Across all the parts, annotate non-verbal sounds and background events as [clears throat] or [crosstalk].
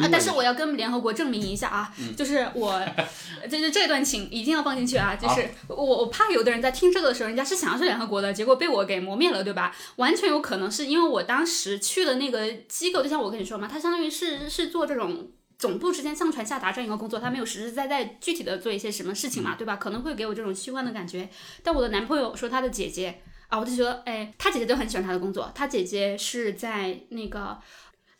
啊，但是我要跟联合国证明一下啊，就是我，[laughs] 就是这段情一定要放进去啊，就是我我怕有的人在听这个的时候，人家是想要去联合国的，结果被我给磨灭了，对吧？完全有可能是因为我当时去的那个机构，就像我跟你说嘛，它相当于是是做这种总部之间上传下达这样一个工作，他没有实实在在具体的做一些什么事情嘛，对吧？可能会给我这种虚幻的感觉。但我的男朋友说他的姐姐啊，我就觉得，哎，他姐姐就很喜欢他的工作，他姐姐是在那个。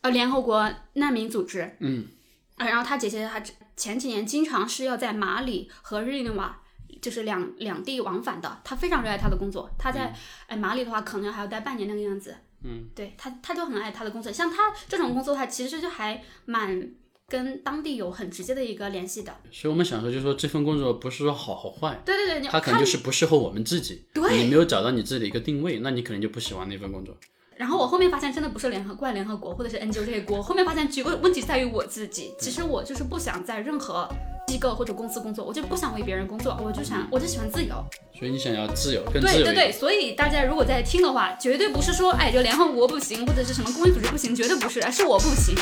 呃，联合国难民组织，嗯，啊，然后他姐姐她前几年经常是要在马里和日内瓦，就是两两地往返的。他非常热爱他的工作，他在哎马里的话，可能还要待半年那个样子。嗯，对他，他就很爱他的工作。像他这种工作，的话其实就还蛮跟当地有很直接的一个联系的。所以我们想说，就是说这份工作不是说好和坏，对对对，他可能就是不适合我们自己。对，你没有找到你自己的一个定位，那你可能就不喜欢那份工作。然后我后面发现，真的不是联合怪联合国或者是 NGO 这些锅，后面发现，几个问题在于我自己。其实我就是不想在任何机构或者公司工作，我就不想为别人工作，我就想，我就喜欢自由。所以你想要自由，更自由。对对对，所以大家如果在听的话，绝对不是说，哎，就联合国不行，或者是什么公益组织不行，绝对不是，是我不行。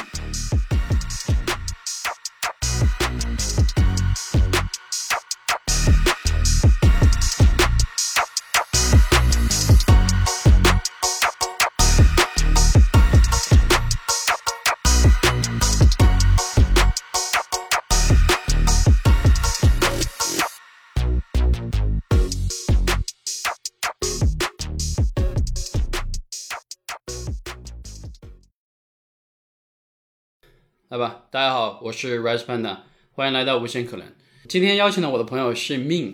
来吧，大家好，我是 Rise Panda，欢迎来到无限可能。今天邀请的我的朋友是 Min，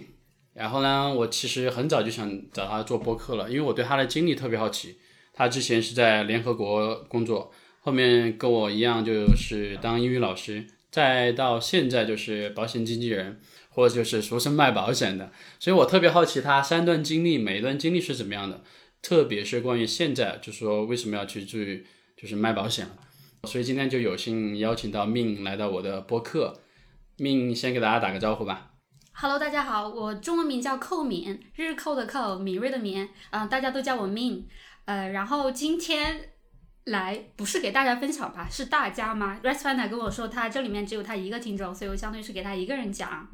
然后呢，我其实很早就想找他做播客了，因为我对他的经历特别好奇。他之前是在联合国工作，后面跟我一样就是当英语老师，再到现在就是保险经纪人，或者就是俗称卖保险的。所以我特别好奇他三段经历，每一段经历是怎么样的，特别是关于现在，就是说为什么要去去就是卖保险了。所以今天就有幸邀请到命来到我的播客，命先给大家打个招呼吧。Hello，大家好，我中文名叫寇敏，日寇的寇，敏锐的敏，嗯，大家都叫我命。呃，然后今天来不是给大家分享吧，是大家吗 r e s p a n a 跟我说他这里面只有他一个听众，所以我相当于是给他一个人讲，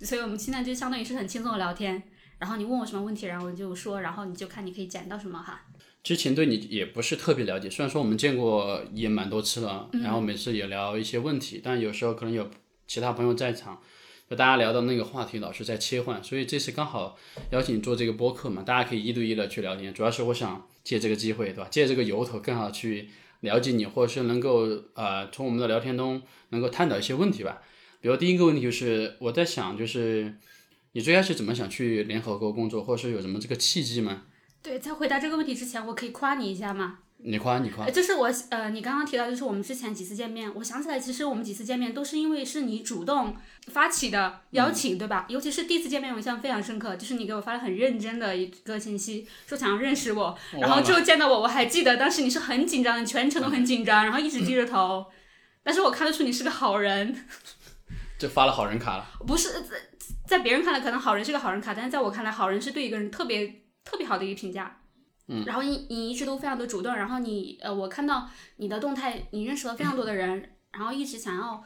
所以我们现在就相当于是很轻松的聊天。然后你问我什么问题，然后我就说，然后你就看你可以捡到什么哈。之前对你也不是特别了解，虽然说我们见过也蛮多次了，然后每次也聊一些问题，但有时候可能有其他朋友在场，就大家聊到那个话题老是在切换，所以这次刚好邀请你做这个播客嘛，大家可以一对一的去聊天。主要是我想借这个机会，对吧？借这个由头，更好去了解你，或者是能够呃从我们的聊天中能够探讨一些问题吧。比如第一个问题就是我在想，就是你最开始怎么想去联合国工作，或者是有什么这个契机吗？对，在回答这个问题之前，我可以夸你一下吗？你夸，你夸。就是我，呃，你刚刚提到，就是我们之前几次见面，我想起来，其实我们几次见面都是因为是你主动发起的邀请，对吧？尤其是第一次见面，我印象非常深刻，就是你给我发了很认真的一个信息，说想要认识我，然后之后见到我，我还记得当时你是很紧张的，全程都很紧张，然后一直低着头，但是我看得出你是个好人，[laughs] 就发了好人卡了。不是在在别人看来，可能好人是个好人卡，但是在我看来，好人是对一个人特别。特别好的一个评价，嗯，然后你你一直都非常的主动，然后你呃，我看到你的动态，你认识了非常多的人，[laughs] 然后一直想要，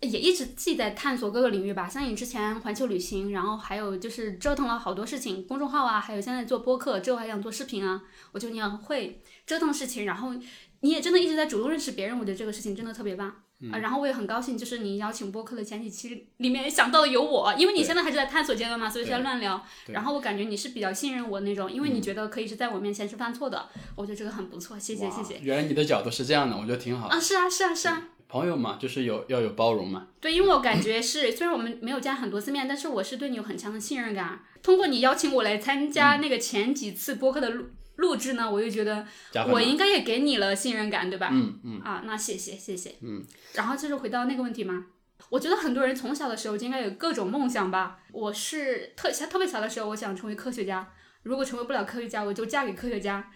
也一直自己在探索各个领域吧，像你之前环球旅行，然后还有就是折腾了好多事情，公众号啊，还有现在做播客，之后还想做视频啊，我觉得你很会折腾事情，然后你也真的一直在主动认识别人，我觉得这个事情真的特别棒。啊，然后我也很高兴，就是你邀请播客的前几期里面想到的有我，因为你现在还是在探索阶段嘛，所以在乱聊。然后我感觉你是比较信任我那种，因为你觉得可以是在我面前是犯错的，我觉得这个很不错，谢谢谢谢。原来你的角度是这样的，我觉得挺好。啊，是啊是啊是啊。朋友嘛，就是有要有包容嘛。对，因为我感觉是，虽然我们没有见很多次面，但是我是对你有很强的信任感。通过你邀请我来参加那个前几次播客的录。录制呢，我又觉得我应该也给你了信任感，对吧？嗯嗯。啊，那谢谢谢谢。嗯。然后就是回到那个问题嘛，我觉得很多人从小的时候就应该有各种梦想吧。我是特小特别小的时候，我想成为科学家。如果成为不了科学家，我就嫁给科学家。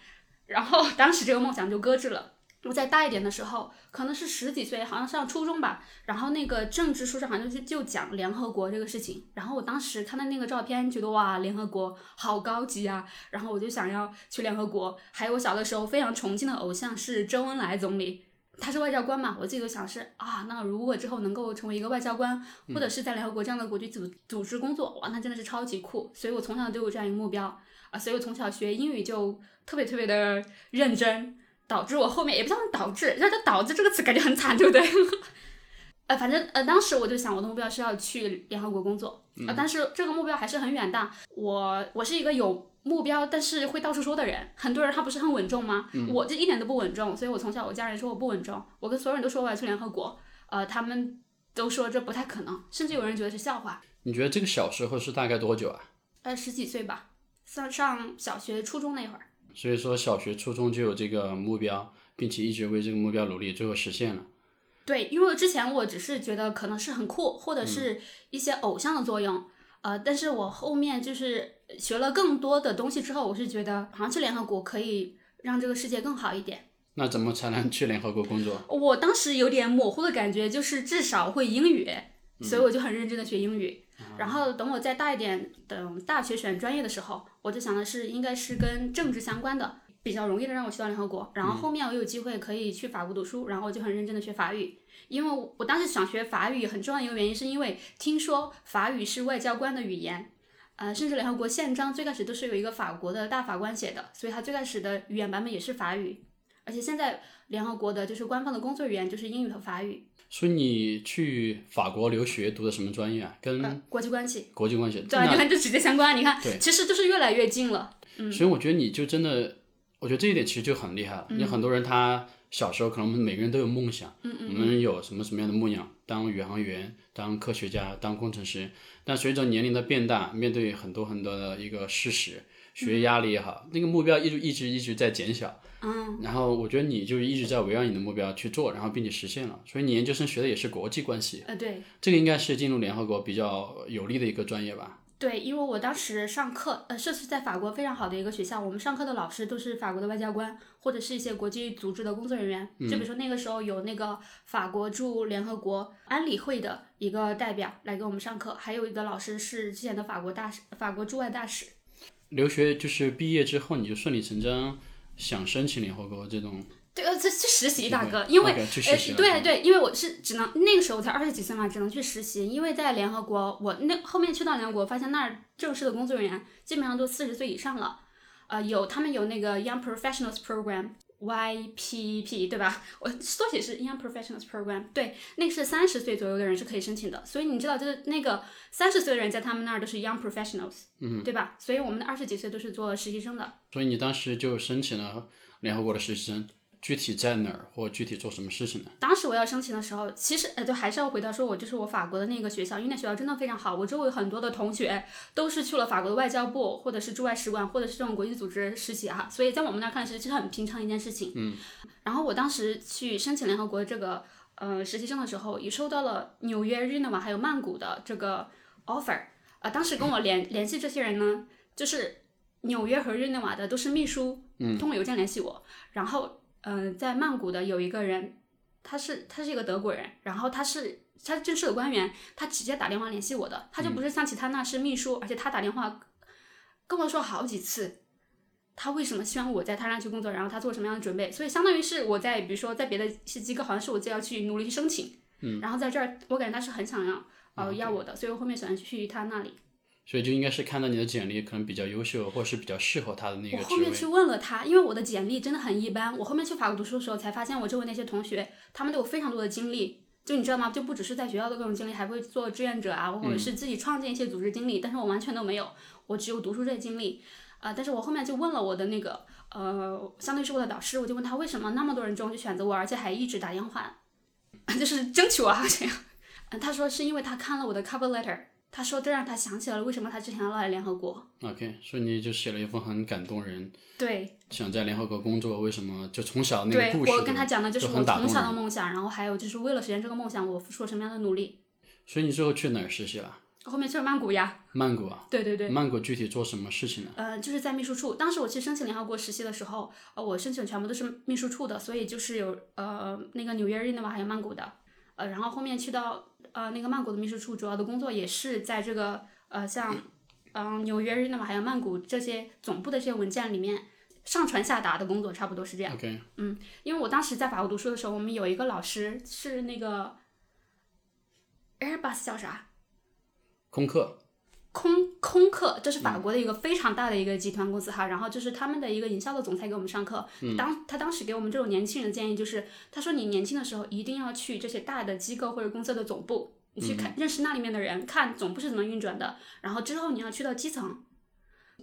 然后当时这个梦想就搁置了。我再大一点的时候，可能是十几岁，好像上初中吧。然后那个政治书上好像就就讲联合国这个事情。然后我当时看到那个照片，觉得哇，联合国好高级啊！然后我就想要去联合国。还有我小的时候非常崇敬的偶像是周恩来总理，他是外交官嘛，我自己都想是啊，那如果之后能够成为一个外交官，或者是在联合国这样的国际组组织工作，哇，那真的是超级酷。所以我从小就有这样一个目标啊，所以我从小学英语就特别特别的认真，导致我后面也不知道导致，让它导致这个词感觉很惨，对不对？[laughs] 呃，反正呃，当时我就想，我的目标是要去联合国工作啊、但是这个目标还是很远大。我我是一个有目标，但是会到处说的人。很多人他不是很稳重吗？我这一点都不稳重，所以我从小我家人说我不稳重，我跟所有人都说我要去联合国，呃，他们都说这不太可能，甚至有人觉得是笑话。你觉得这个小时候是大概多久啊？呃，十几岁吧，上上小学、初中那会儿。所以说小学、初中就有这个目标，并且一直为这个目标努力，最后实现了。对，因为之前我只是觉得可能是很酷，或者是一些偶像的作用，呃，但是我后面就是学了更多的东西之后，我是觉得好像去联合国可以让这个世界更好一点。那怎么才能去联合国工作？我当时有点模糊的感觉，就是至少会英语，所以我就很认真的学英语。然后等我再大一点，等大学选专业的时候，我就想的是应该是跟政治相关的，比较容易的让我去到联合国。然后后面我有机会可以去法国读书，然后我就很认真的学法语。因为我我当时想学法语，很重要的一个原因是因为听说法语是外交官的语言，呃，甚至联合国宪章最开始都是有一个法国的大法官写的，所以它最开始的语言版本也是法语。而且现在联合国的就是官方的工作语言就是英语和法语。所以你去法国留学读的什么专业啊？跟呃，国际关系，国际关系。对啊，你看这直接相关，你看对，其实就是越来越近了。所以我觉得你就真的，我觉得这一点其实就很厉害了。嗯很多人他小时候可能我们每个人都有梦想，嗯嗯，我们有什么什么样的梦想，当宇航员、当科学家、当工程师。但随着年龄的变大，面对很多很多的一个事实，学业压力也好，那个目标一直一直一直在减小。嗯，然后我觉得你就一直在围绕你的目标去做，然后并且实现了。所以你研究生学的也是国际关系，呃，对这个应该是进入联合国比较有利的一个专业吧？对，因为我当时上课，呃，这是在法国非常好的一个学校，我们上课的老师都是法国的外交官或者是一些国际组织的工作人员。就比如说那个时候有那个法国驻联合国安理会的一个代表来给我们上课，还有一个老师是之前的法国大使，法国驻外大使。留学就是毕业之后你就顺理成章想申请联合国这种。对，呃，这去实习，大哥，因为对对，因为我是只能那个时候我才二十几岁嘛，只能去实习。因为在联合国，我那后面去到联合国，发现那儿正式的工作人员基本上都四十岁以上了，呃，有他们有那个 Young Professionals Program。YPP 对吧？我缩写是 Young Professionals Program，对，那个是三十岁左右的人是可以申请的。所以你知道，就是那个三十岁的人在他们那儿都是 Young Professionals，嗯，对吧？所以我们的二十几岁都是做实习生的。所以你当时就申请了联合国的实习生，具体在哪儿或具体做什么事情呢？当时我要申请的时候，其实呃，就还是要回到说，我就是我法国的那个学校，因为那学校真的非常好。我周围很多的同学都是去了法国的外交部，或者是驻外使馆，或者是这种国际组织实习哈，所以在我们那儿看是其实很平常一件事情。嗯。然后我当时去申请联合国这个呃实习生的时候，也收到了纽约、日内瓦还有曼谷的这个 offer。啊、当时跟我联联系这些人呢，就是纽约和日内瓦的都是秘书，嗯，通过邮件联系我，然后嗯、呃在曼谷的有一个人。他是他是一个德国人，然后他是他是正式的官员，他直接打电话联系我的，他就不是像其他那是秘书，而且他打电话跟我说好几次，他为什么希望我在他那去工作，然后他做什么样的准备，所以相当于是我在比如说在别的一些机构，好像是我自己要去努力去申请，嗯，然后在这儿我感觉他是很想要呃要我的，所以我后面选择去他那里。所以就应该是看到你的简历可能比较优秀，或者是比较适合他的那个。我后面去问了他，因为我的简历真的很一般。我后面去法国读书的时候，才发现我周围那些同学，他们都有非常多的经历。就你知道吗？就不只是在学校的各种经历，还会做志愿者啊，或者是自己创建一些组织经历。但是我完全都没有，我只有读书这些经历。呃，但是我后面就问了我的那个呃，相当于是我的导师，我就问他为什么那么多人中就选择我，而且还一直打电话，[laughs] 就是争取我啊这样。嗯，他说是因为他看了我的 cover letter。他说这让他想起了为什么他之前要来联合国。OK，所以你就写了一封很感动人，对，想在联合国工作，为什么就从小那个故事，我跟他讲的就是我从小的。梦想，然后还有就是为了实现这个梦想，我付出了什么样的努力。所以你最后去哪儿实习了？后面去了曼谷呀，曼谷啊。对对对，曼谷具体做什么事情呢？呃，就是在秘书处。当时我去申请联合国实习的时候，呃，我申请全部都是秘书处的，所以就是有呃那个纽约、日内瓦还有曼谷的，呃，然后后面去到呃那个曼谷的秘书处，主要的工作也是在这个呃像嗯、纽约、日内瓦还有曼谷这些总部的这些文件里面上传下达的工作，差不多是这样。OK，因为我当时在法国读书的时候，我们有一个老师是那个 Airbus 叫啥？空客空空客，这是法国的一个非常大的一个集团公司哈，然后就是他们的一个营销的总裁给我们上课，当他当时给我们这种年轻人的建议就是，他说你年轻的时候一定要去这些大的机构或者公司的总部，你去看、认识那里面的人，看总部是怎么运转的，然后之后你要去到基层。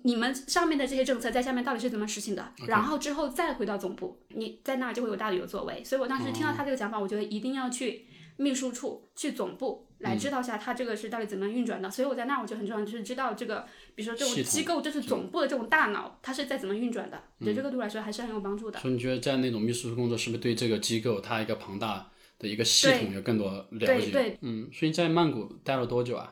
你们上面的这些政策在下面到底是怎么实行的然后之后再回到总部，你在那儿就会有大的有作为。所以我当时听到他这个讲法，我觉得一定要去秘书处、去总部来知道一下他这个是到底怎么样运转的。所以我在那儿我觉得很重要，就是知道这个，比如说这种机构，就是总部的这种大脑，它是在怎么运转的。我觉得这个对我来说还是很有帮助的。所以你觉得在那种秘书处工作，是不是对这个机构它一个庞大的一个系统有更多了解？对对，嗯，所以在曼谷待了多久啊？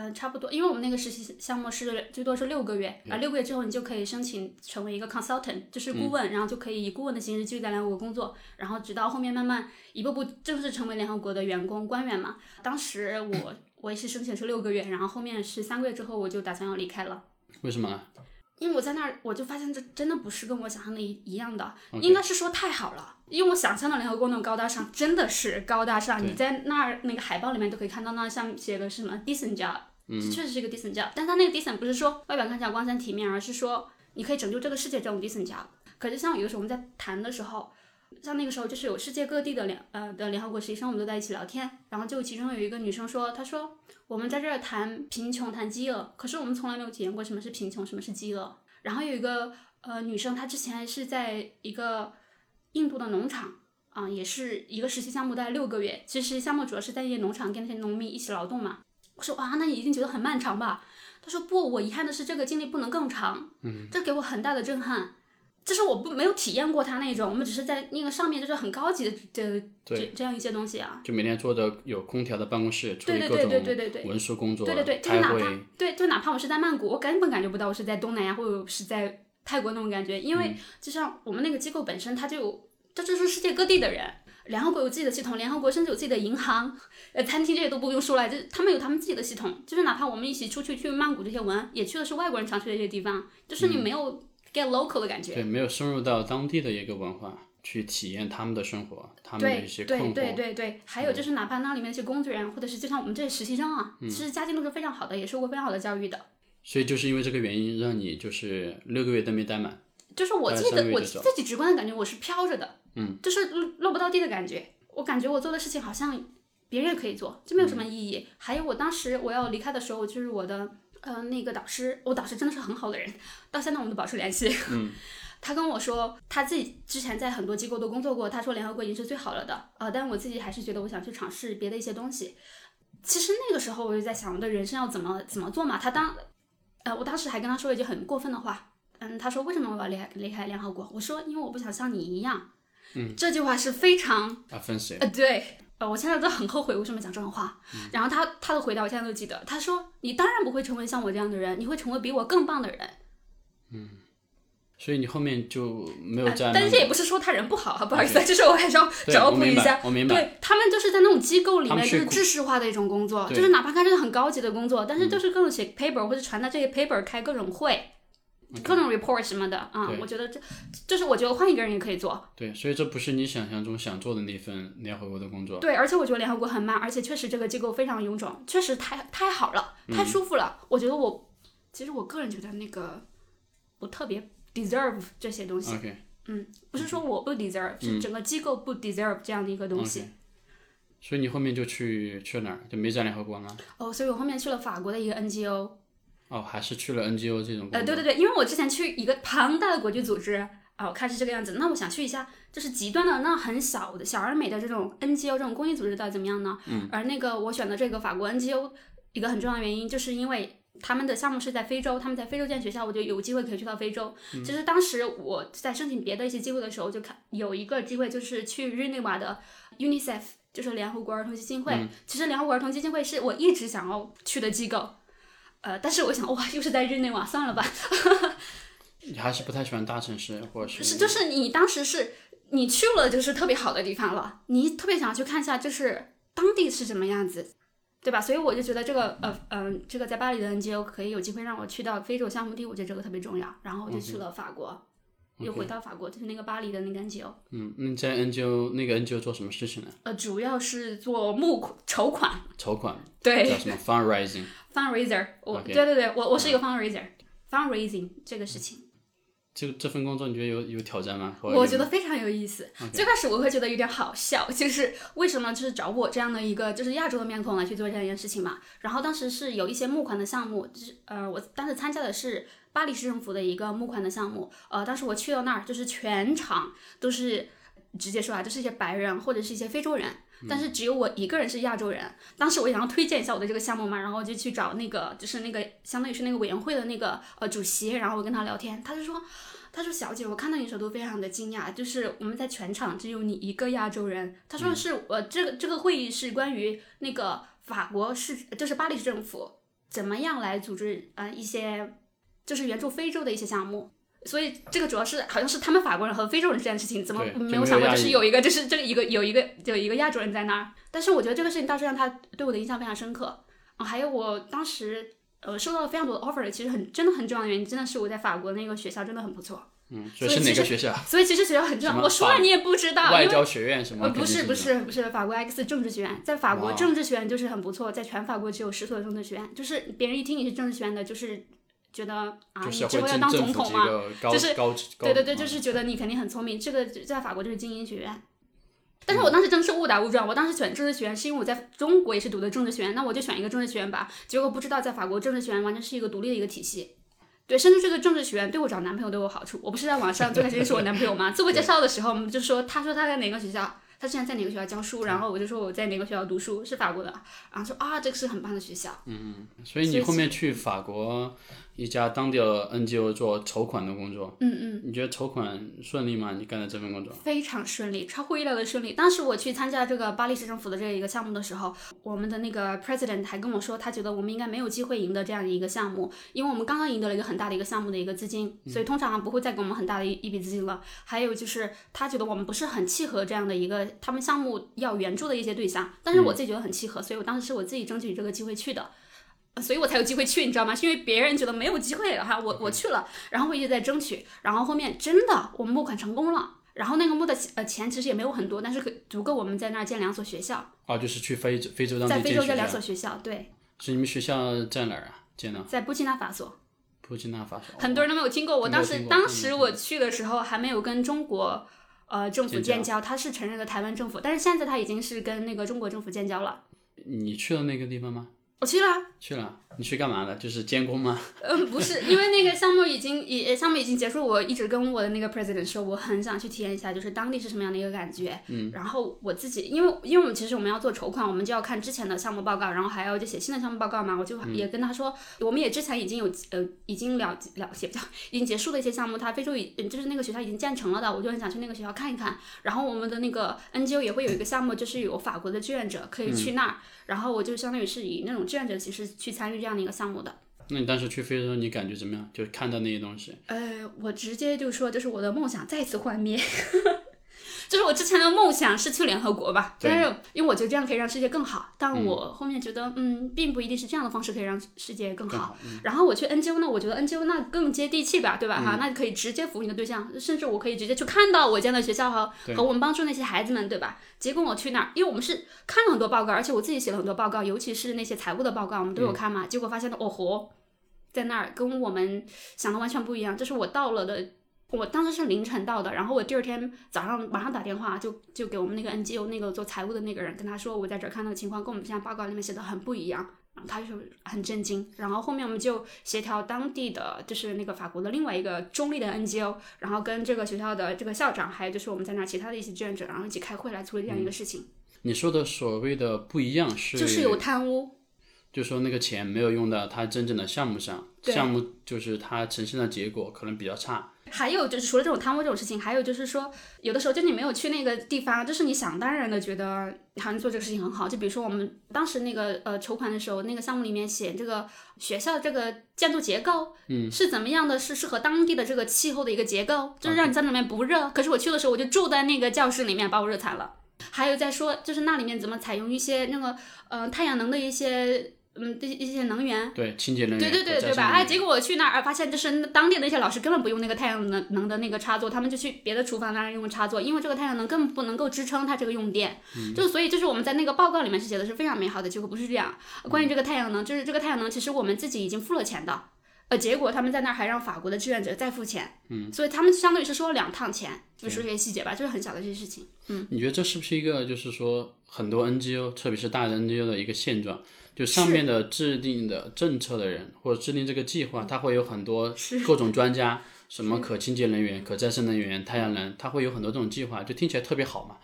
呃，差不多，因为我们那个实习项目是最多是六个月，啊、六个月之后你就可以申请成为一个 consultant，就是顾问，然后就可以以顾问的形式继续在联合国工作，然后直到后面慢慢一步步正式成为联合国的员工官员嘛。当时我我也是申请是六个月，然后后面是三个月之后我就打算要离开了。为什么？因为我在那儿，我就发现这真的不是跟我想象的一一样的应该是说太好了。因为我想象的联合国那种高大上，真的是高大上。你在那儿那个海报里面都可以看到，那上写的是什么 decent job，、这确实是一个 decent job。但它那个 decent 不是说外表看起来光鲜体面，而是说你可以拯救这个世界这种 decent job。可是像有的时候我们在谈的时候，像那个时候就是有世界各地的联呃的联合国实习生，我们都在一起聊天，然后就其中有一个女生说，她说我们在这儿谈贫穷谈饥饿，可是我们从来没有体验过什么是贫穷，什么是饥饿。然后有一个呃女生，她之前是在一个印度的农场啊、也是一个实习项目，大概六个月。其实项目主要是在那些农场跟那些农民一起劳动嘛。我说哇，那你一定觉得很漫长吧？他说不，我遗憾的是这个经历不能更长。嗯，这给我很大的震撼。就是我不没有体验过他那种，我们只是在那个上面就是很高级的这这这样一些东西啊。就每天坐着有空调的办公室，对对对对对对对文书工作，对对对，就是，哪怕对，就哪怕我是在曼谷，我根本感觉不到我是在东南亚或者是在泰国那种感觉，因为就像我们那个机构本身，它就有，这就是世界各地的人。联合国有自己的系统，联合国甚至有自己的银行、呃餐厅这些都不用说了，就是他们有他们自己的系统。就是哪怕我们一起出去去曼谷这些玩，也去的是外国人常去的一些地方，就是你没有 get local 的感觉。对，没有深入到当地的一个文化去体验他们的生活，他们的一些困对惑。嗯对对对，还有就是哪怕那里面一些工作人员，或者是就像我们这些实习生啊，其实家境都是非常好的，也受过非常好的教育的。所以就是因为这个原因，让你就是六个月都没待满。就是我自己的我自己直观的感觉，我是飘着的，嗯，就是落落不到地的感觉。我感觉我做的事情好像别人也可以做，就没有什么意义。还有我当时我要离开的时候，就是我的呃那个导师，我导师真的是很好的人，到现在我们都保持联系。嗯，[laughs] 他跟我说他自己之前在很多机构都工作过，他说联合国已经是最好了的，呃，但我自己还是觉得我想去尝试别的一些东西。其实那个时候我就在想，我的人生要怎么怎么做嘛。他当呃，我当时还跟他说了一句很过分的话，嗯，他说为什么我要离开离开联合国？我说因为我不想像你一样。嗯，这句话是非常 offensive，呃对，呃，我现在都很后悔为什么讲这种话。然后他他的回答我现在都记得，他说你当然不会成为像我这样的人，你会成为比我更棒的人。嗯所以你后面就没有呃在。但是这也不是说他人不好啊，不好意思，[laughs] 就是我还是要对找我明白补一下。我明白对他们就是在那种机构里面，就是是知识化的一种工作，就是哪怕看着很高级的工作，但是就是各种写 paper 或者传达这些 paper，开各种会。各种 report 什么的啊、对我觉得这就是我觉得换一个人也可以做，对，所以这不是你想象中想做的那份联合国的工作。对，而且我觉得联合国很慢，而且确实这个机构非常臃肿，确实太太好了，嗯太舒服了。我觉得我其实我个人觉得那个不特别 deserve 这些东西，OK，嗯不是说我不 deserve，、是整个机构不 deserve 这样的一个东西。所以你后面就去去了哪儿？就没在联合国吗？哦，所以我后面去了法国的一个 NGO，哦，还是去了 NGO 这种。呃，对对对，因为我之前去一个庞大的国际组织。啊，我看是这个样子，那我想去一下，就是极端的那很小的小而美的这种 NGO 这种公益组织到底怎么样呢？嗯，而那个我选的这个法国 NGO 一个很重要的原因，就是因为他们的项目是在非洲，他们在非洲建学校，我就有机会可以去到非洲。其实当时我在申请别的一些机会的时候，就看有一个机会就是去日内瓦的 UNICEF，就是联合国儿童基金会。其实联合国儿童基金会是我一直想要去的机构，呃，但是我想哇，又是在日内瓦，算了吧。[laughs] 你还是不太喜欢大城市，或者是是就是你当时是你去了就是特别好的地方了，你特别想去看一下就是当地是什么样子，对吧？所以我就觉得这个呃嗯、这个在巴黎的 NGO 可以有机会让我去到非洲项目地，我觉得这个特别重要。然后我就去了法国。又回到法国，就是那个巴黎的那个 NGO。嗯，那你在 NGO 那个 NGO 做什么事情呢？呃，主要是做募款筹款，筹款，对叫什么 fundraising？，fundraiser。我对对对，我我是一个 fundraiser，fundraising 这个事情。这这份工作你觉得有有挑战吗？我觉得非常有意思。最开始我会觉得有点好笑，就是为什么就是找我这样的一个就是亚洲的面孔来去做这样一件事情嘛。然后当时是有一些募款的项目，就是呃，我当时参加的是巴黎市政府的一个募款的项目。呃，当时我去到那儿，就是全场都是直接说啊，就是一些白人或者是一些非洲人。但是只有我一个人是亚洲人，当时我也想要推荐一下我的这个项目嘛，然后我就去找那个就是那个相当于是那个委员会的那个呃主席，然后我跟他聊天，他就说，他说小姐，我看到你的时候都非常的惊讶，就是我们在全场只有你一个亚洲人。他说是我这个这个会议是关于那个法国市就是巴黎市政府怎么样来组织呃一些就是援助非洲的一些项目。所以这个主要是好像是他们法国人和非洲人这件事情，怎么没有想过就是有一个就是这个一个有一个有一个亚洲人在那儿？但是我觉得这个事情倒是让他对我的印象非常深刻啊。还有我当时呃收到了非常多的 offer，其实很真的很重要的原因，真的是我在法国那个学校真的很不错。嗯，所以是哪个学校？所以其实学校很重要，我说了你也不知道，外交学院什么？呃不是不是是不是法国 X 政治学院，在法国政治学院就是很不错，在全法国只有十所政治学院，就是别人一听你是政治学院的，就是觉得啊就你是会进之后要当总统吗？就是对对对，啊就是觉得你肯定很聪明，这个在法国就是精英学院。但是我当时真的是误打误撞，我当时选政治学院是因为我在中国也是读的政治学院，那我就选一个政治学院吧。结果不知道在法国政治学院完全是一个独立的一个体系，对，甚至这个政治学院对我找男朋友都有好处。我不是在网上最开始认识我男朋友吗？自我介绍的时候，我们就说，他说他在哪个学校，他之前在哪个学校教书，然后我就说我在哪个学校读书，是法国的，然后说啊，这个是很棒的学校。嗯所以你后面去法国一家当地的 NGO 做筹款的工作，嗯嗯。你觉得筹款顺利吗？你干的这份工作？非常顺利，超乎意料的顺利。当时我去参加这个巴黎市政府的这一个项目的时候，我们的那个 president 还跟我说，他觉得我们应该没有机会赢得这样的一个项目，因为我们刚刚赢得了一个很大的一个项目的一个资金，所以通常不会再给我们很大的一一笔资金了。还有就是他觉得我们不是很契合这样的一个他们项目要援助的一些对象，但是我自己觉得很契合，所以我当时是我自己争取这个机会去的。呃所以我才有机会去，你知道吗？是因为别人觉得没有机会了哈，我我去了，然后我一直在争取，然后后面真的我们募款成功了，然后那个募的呃钱其实也没有很多，但是可足够我们在那儿建两所学校，哦，就是去非洲非洲当在非洲建两。所学校，对，是你们学校在哪儿啊？建的在布基纳法索，布基纳法索。很多人都没有听过。我当时当时我去的时候还没有跟中国呃政府建交，他是承认的台湾政府，但是现在他已经是跟那个中国政府建交了。你去了那个地方吗？我去了啊，去了。你去干嘛了？就是监工吗？[laughs] 嗯，不是，因为那个项目已经也项目已经结束，我一直跟我的那个 president 说，我很想去体验一下，就是当地是什么样的一个感觉。嗯，然后我自己，因为因为我们其实我们要做筹款，我们就要看之前的项目报告，然后还要就写新的项目报告嘛，我就也跟他说，我们也之前已经有呃已经了了解不叫已经结束的一些项目，他非洲已就是那个学校已经建成了的，我就很想去那个学校看一看。然后我们的那个 NGO 也会有一个项目，就是有法国的志愿者可以去那儿，然后我就相当于是以那种志愿者的形式去参与这样的一个项目的。那你当时去非洲，你感觉怎么样？就看到那些东西。呃，我直接就说，就是我的梦想再次幻灭。就是我之前的梦想是去联合国吧，但是因为我觉得这样可以让世界更好，但我后面觉得，嗯，并不一定是这样的方式可以让世界更好。然后我去 NGO 呢，我觉得 NGO 那更接地气吧，对吧？哈，那可以直接服务你的对象，甚至我可以直接去看到我建的学校和和我们帮助那些孩子们，对吧？结果我去那儿，因为我们是看了很多报告，而且我自己写了很多报告，尤其是那些财务的报告，我们都有看嘛。结果发现哦豁，在那儿跟我们想的完全不一样。这是我到了的，我当时是凌晨到的，然后我第二天早上马上打电话就就给我们那个 NGO 那个做财务的那个人，跟他说我在这儿看到的情况跟我们现在报告里面写的很不一样。然后他就很震惊，然后后面我们就协调当地的，就是那个法国的另外一个中立的 NGO，然后跟这个学校的这个校长，还有就是我们在那其他的一些志愿者，然后一起开会来处理这样一个事情，你说的所谓的不一样是，就是有贪污，就说那个钱没有用到他真正的项目上，项目就是他呈现的结果可能比较差。还有就是除了这种贪污这种事情，还有就是说，有的时候就你没有去那个地方，就是你想当然的觉得好像做这个事情很好。就比如说我们当时那个呃筹款的时候，那个项目里面写这个学校这个建筑结构，嗯，是怎么样的，是适合当地的这个气候的一个结构，就是让你在里面不热。可是我去的时候，我就住在那个教室里面，把我热惨了。还有在说，就是那里面怎么采用一些那个呃太阳能的一些嗯这一些能源。对，清洁能源，对对对对吧？哎，结果我去那儿发现，就是当地的一些老师根本不用那个太阳能能的那个插座，他们就去别的厨房那儿用插座，因为这个太阳能根本不能够支撑它这个用电。嗯就所以就是我们在那个报告里面是写的是非常美好的，结果不是这样。关于这个太阳能，就是这个太阳能其实我们自己已经付了钱的，呃，结果他们在那儿还让法国的志愿者再付钱，嗯，所以他们相当于是收了两趟钱，就说这些细节吧，就是很小的这些事情。嗯你觉得这是不是一个就是说很多 NGO，特别是大的 NGO 的一个现状？就上面的制定的政策的人，或者制定这个计划，他会有很多各种专家，什么可清洁能源、可再生能源、太阳能，他会有很多这种计划，就听起来特别好嘛。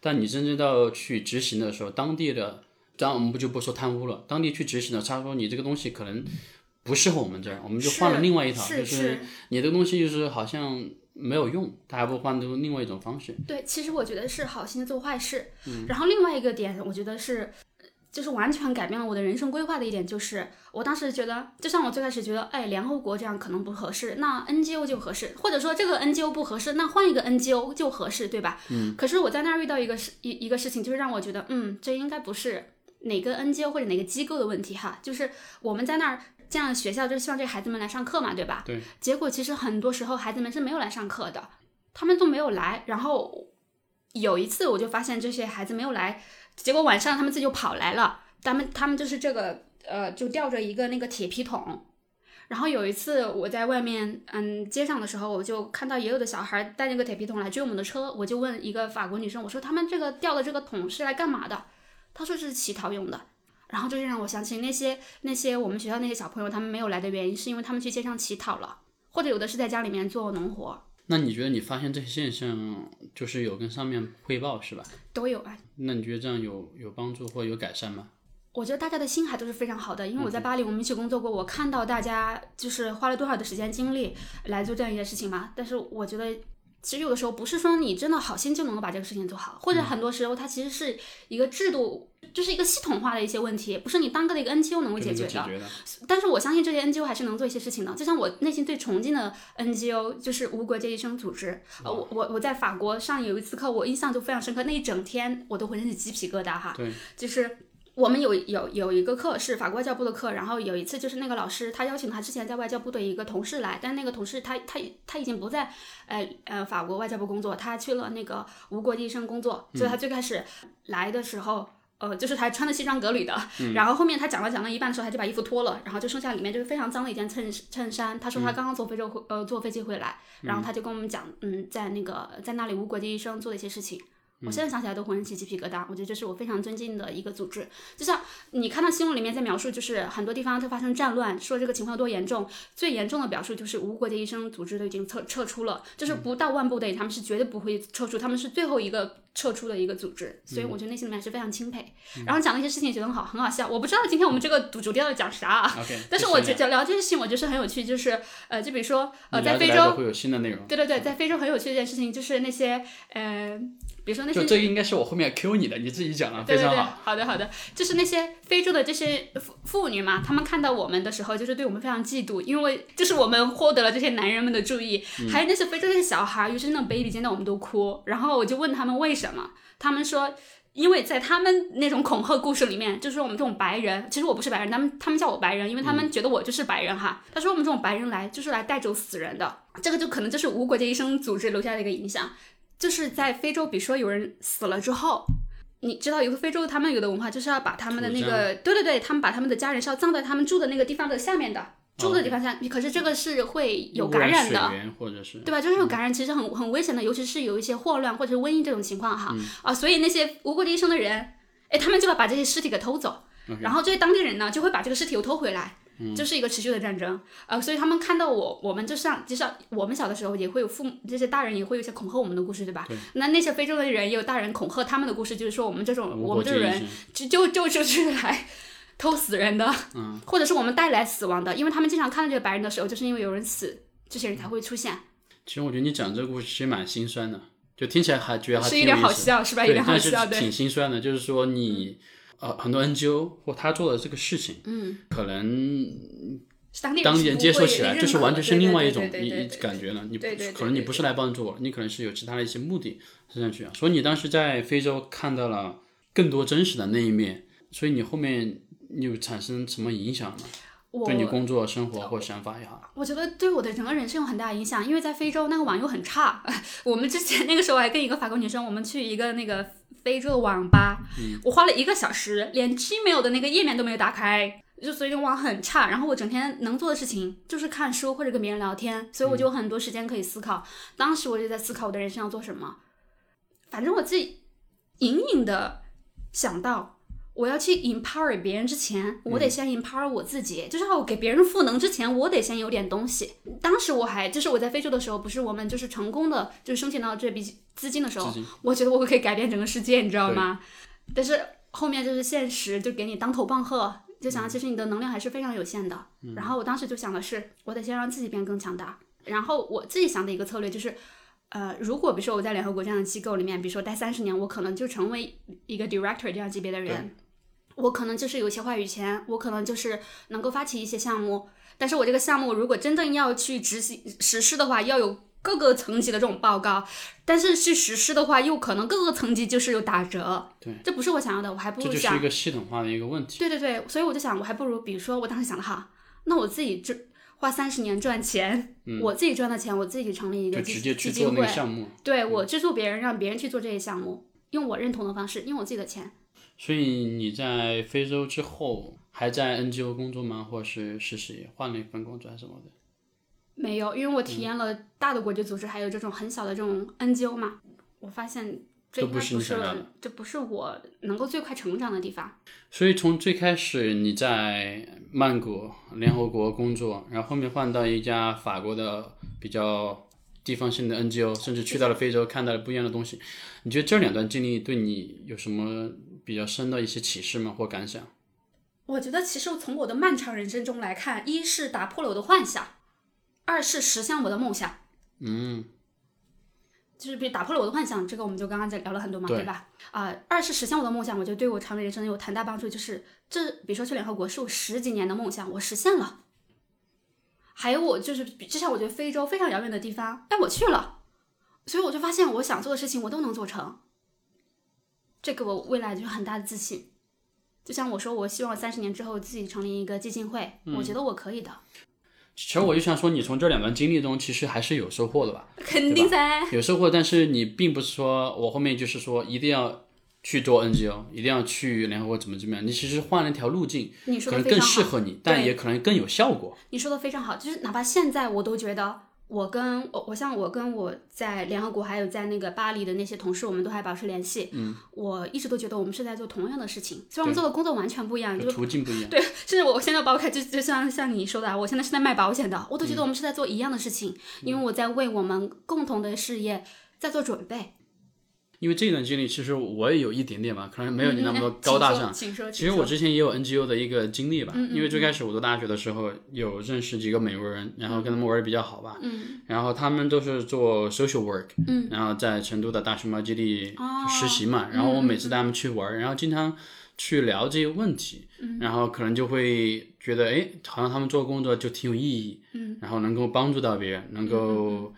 但你真正到去执行的时候，当地的，当然我们不就不说贪污了，当地去执行的，他说你这个东西可能不适合我们这儿，我们就换了另外一套，是就是你这个东西就是好像没有用，他还不换出另外一种方式。对，其实我觉得是好心做坏事。嗯然后另外一个点，我觉得是，就是完全改变了我的人生规划的一点，就是我当时觉得，就像我最开始觉得，哎，联合国这样可能不合适，那 NGO 就合适，或者说这个 NGO 不合适，那换一个 NGO 就合适，对吧？嗯。可是我在那儿遇到一个事一一个事情，就是让我觉得，嗯，这应该不是哪个 NGO 或者哪个机构的问题哈，就是我们在那儿。这样的学校就是希望这个孩子们来上课嘛，对吧？对。结果其实很多时候孩子们是没有来上课的，他们都没有来。然后有一次我就发现这些孩子没有来，结果晚上他们自己就跑来了。他们他们就是这个呃，就吊着一个那个铁皮桶。然后有一次我在外面嗯街上的时候，我就看到也有的小孩带那个铁皮桶来追我们的车，我就问一个法国女生，我说他们这个吊的这个桶是来干嘛的？她说是乞讨用的。然后就让我想起那些那些我们学校那些小朋友，他们没有来的原因，是因为他们去街上乞讨了，或者有的是在家里面做农活，那你觉得你发现这些现象，就是有跟上面汇报是吧？都有啊。那你觉得这样有有帮助或有改善吗？我觉得大家的心还都是非常好的，因为我在巴黎，我们一起工作过，我看到大家就是花了多少的时间精力来做这样一件事情嘛。但是我觉得，其实有的时候不是说你真的好心就能够把这个事情做好，或者很多时候它其实是一个制度，就是一个系统化的一些问题，不是你单个的一个 NGO 能够解决的。但是我相信这些 NGO 还是能做一些事情的。就像我内心最崇敬的 NGO 就是无国界医生组织。呃，我我我在法国上有一次课，我印象就非常深刻，那一整天我都浑身起鸡皮疙瘩哈。对，就是。我们有有有一个课是法国外交部的课，然后有一次就是那个老师他邀请他之前在外交部的一个同事来，但那个同事他他他已经不在呃呃法国外交部工作，他去了那个无国际医生工作，所以他最开始来的时候。呃，就是他穿的西装革履的，然后后面他讲了讲到一半的时候，他就把衣服脱了，然后就剩下里面就是非常脏的一件衬衬衫。他说他刚刚从非洲回呃坐飞机回来，然后他就跟我们讲，嗯，在那个在那里无国际医生做的一些事情。我现在想起来都浑身起鸡皮疙瘩，我觉得这是我非常尊敬的一个组织。就像你看到新闻里面在描述，就是很多地方都发生战乱，说这个情况有多严重，最严重的表述就是无国界医生组织都已经撤撤出了，就是不到万不得已，他们是绝对不会撤出，他们是最后一个撤出的一个组织，所以我觉得内心里面是非常钦佩。然后讲那些事情也觉得很好，很好笑。我不知道今天我们这个主主题要讲啥啊 [laughs] 但是我觉得聊这些事情，我觉得是很有趣，就是呃，就比如说呃，在非洲会有新的内容。对对对，在非洲很有趣的一件事情就是那些呃。比如说那些，就这个应该是我后面 Q 你的，你自己讲了，非常好。好的好的，就是那些非洲的这些妇妇女嘛，她们看到我们的时候，就是对我们非常嫉妒，因为就是我们获得了这些男人们的注意，还有那些非洲那些小孩，尤其是那种 baby 见到我们都哭。然后我就问他们为什么，他们说，因为在他们那种恐吓故事里面，就是说我们这种白人，其实我不是白人，他们他们叫我白人，因为他们觉得我就是白人哈。他说我们这种白人来就是来带走死人的，这个就可能就是无国界医生组织留下的一个影响。就是在非洲，比如说有人死了之后，你知道有个非洲他们有的文化就是要把他们的那个，对对对，他们把他们的家人是要葬在他们住的那个地方的下面的，住的地方下。可是这个是会有感染的，或者是对吧？就是有感染，其实很很危险的，尤其是有一些霍乱或者是瘟疫这种情况哈啊，所以那些无国界医生的人，哎，他们就要把这些尸体给偷走，然后这些当地人呢就会把这个尸体又偷回来。就是一个持续的战争，呃，所以他们看到我，我们就像就像我们小的时候也会有父母这些大人也会有一些恐吓我们的故事，对吧？那那些非洲的人也有大人恐吓他们的故事，就是说我们这种我们这种人就就就就是来偷死人的，嗯，或者是我们带来死亡的，因为他们经常看到这个白人的时候，就是因为有人死，这些人才会出现。其实我觉得你讲这个故事其实蛮心酸的，就听起来还觉得还是一点好笑是吧？有点好笑，对，挺心酸的，就是说你。呃，很多 NGO 或他做的这个事情，嗯，可能当地人接受起来就是完全是另外一种一感觉了。你可能你不是来帮助我，你可能是有其他的一些目的是上去啊。所以你当时在非洲看到了更多真实的那一面，所以你后面有产生什么影响吗？对你工作、生活或想法也好。我觉得对我的整个人生有很大影响，因为在非洲那个网又很差。[laughs] 我们之前 [laughs] 那个时候还跟一个法国女生，我们去一个那个非洲的网吧，我花了一个小时，连 Gmail 的那个页面都没有打开，就所以那网很差。然后我整天能做的事情就是看书或者跟别人聊天，所以我就有很多时间可以思考。当时我就在思考我的人生要做什么，反正我自己隐隐的想到。我要去 empower 别人之前，我得先 empower 我自己。就是我给别人赋能之前，我得先有点东西。当时我还就是我在非洲的时候，不是我们就是成功的就申请到这笔资金的时候，我觉得我可以改变整个世界，你知道吗？但是后面就是现实就给你当头棒喝，就想其实你的能量还是非常有限的。然后我当时就想的是，我得先让自己变更强大。然后我自己想的一个策略就是，呃，如果比如说我在联合国这样的机构里面，比如说待三十年，我可能就成为一个 director 这样级别的人。我可能就是有些话语权，我可能就是能够发起一些项目，但是我这个项目如果真正要去执行实施的话，要有各个层级的这种报告，但是去实施的话，又可能各个层级就是有打折，对，这不是我想要的，我还不如想这就是一个系统化的一个问题。对对对，所以我就想，我还不如，比如说我当时想的哈，那我自己就花三十年赚钱，我自己赚的钱，我自己成立一个基基金会，对我资助别人，让别人去做这些项目，用我认同的方式，用我自己的钱。所以你在非洲之后还在 NGO 工作吗？或者是实习换了一份工作还是什么的？没有，因为我体验了大的国际组织，还有这种很小的这种 NGO 嘛，我发现这不是这不是我能够最快成长的地方。所以从最开始你在曼谷联合国工作，然后后面换到一家法国的比较地方性的 NGO，甚至去到了非洲，看到了不一样的东西。你觉得这两段经历对你有什么？比较深的一些启示吗？或感想？我觉得其实从我的漫长人生中来看，一是打破了我的幻想，二是实现我的梦想。嗯，就是比打破了我的幻想，这个我们就刚刚在聊了很多嘛，对吧？啊，二是实现我的梦想，我觉得对我长远人生有很大帮助。就是这，比如说去联合国是我十几年的梦想，我实现了。还有我就是，就像我觉得非洲非常遥远的地方，哎，我去了，所以我就发现我想做的事情，我都能做成。这个我未来就是很大的自信，就像我说，我希望三十年之后自己成立一个基金会，我觉得我可以的。其实我就想说，你从这两段经历中，其实还是有收获的吧？肯定噻，有收获。但是你并不是说我后面就是说一定要去做 NGO，一定要去联合国怎么怎么样。你其实换了一条路径，可能更适合你，但也可能更有效果。你说的非常好，就是哪怕现在我都觉得。我跟我我像我跟我在联合国还有在那个巴黎的那些同事，我们都还保持联系。嗯，我一直都觉得我们是在做同样的事情，虽然我们做的工作完全不一样，就途径不一样。对，甚至我现在包括就就像像你说的，我现在是在卖保险的，我都觉得我们是在做一样的事情，因为我在为我们共同的事业在做准备。因为这段经历，其实我也有一点点吧，可能没有你那么多 [laughs] 高大上。其实我之前也有 NGO 的一个经历吧，因为最开始我读大学的时候有认识几个美国人，然后跟他们玩的比较好吧。嗯。然后他们都是做 social work，嗯，然后在成都的大熊猫基地实习嘛，然后我每次带他们去玩，然后经常去聊这些问题，然后可能就会觉得，哎，好像他们做工作就挺有意义，嗯，然后能够帮助到别人，能够。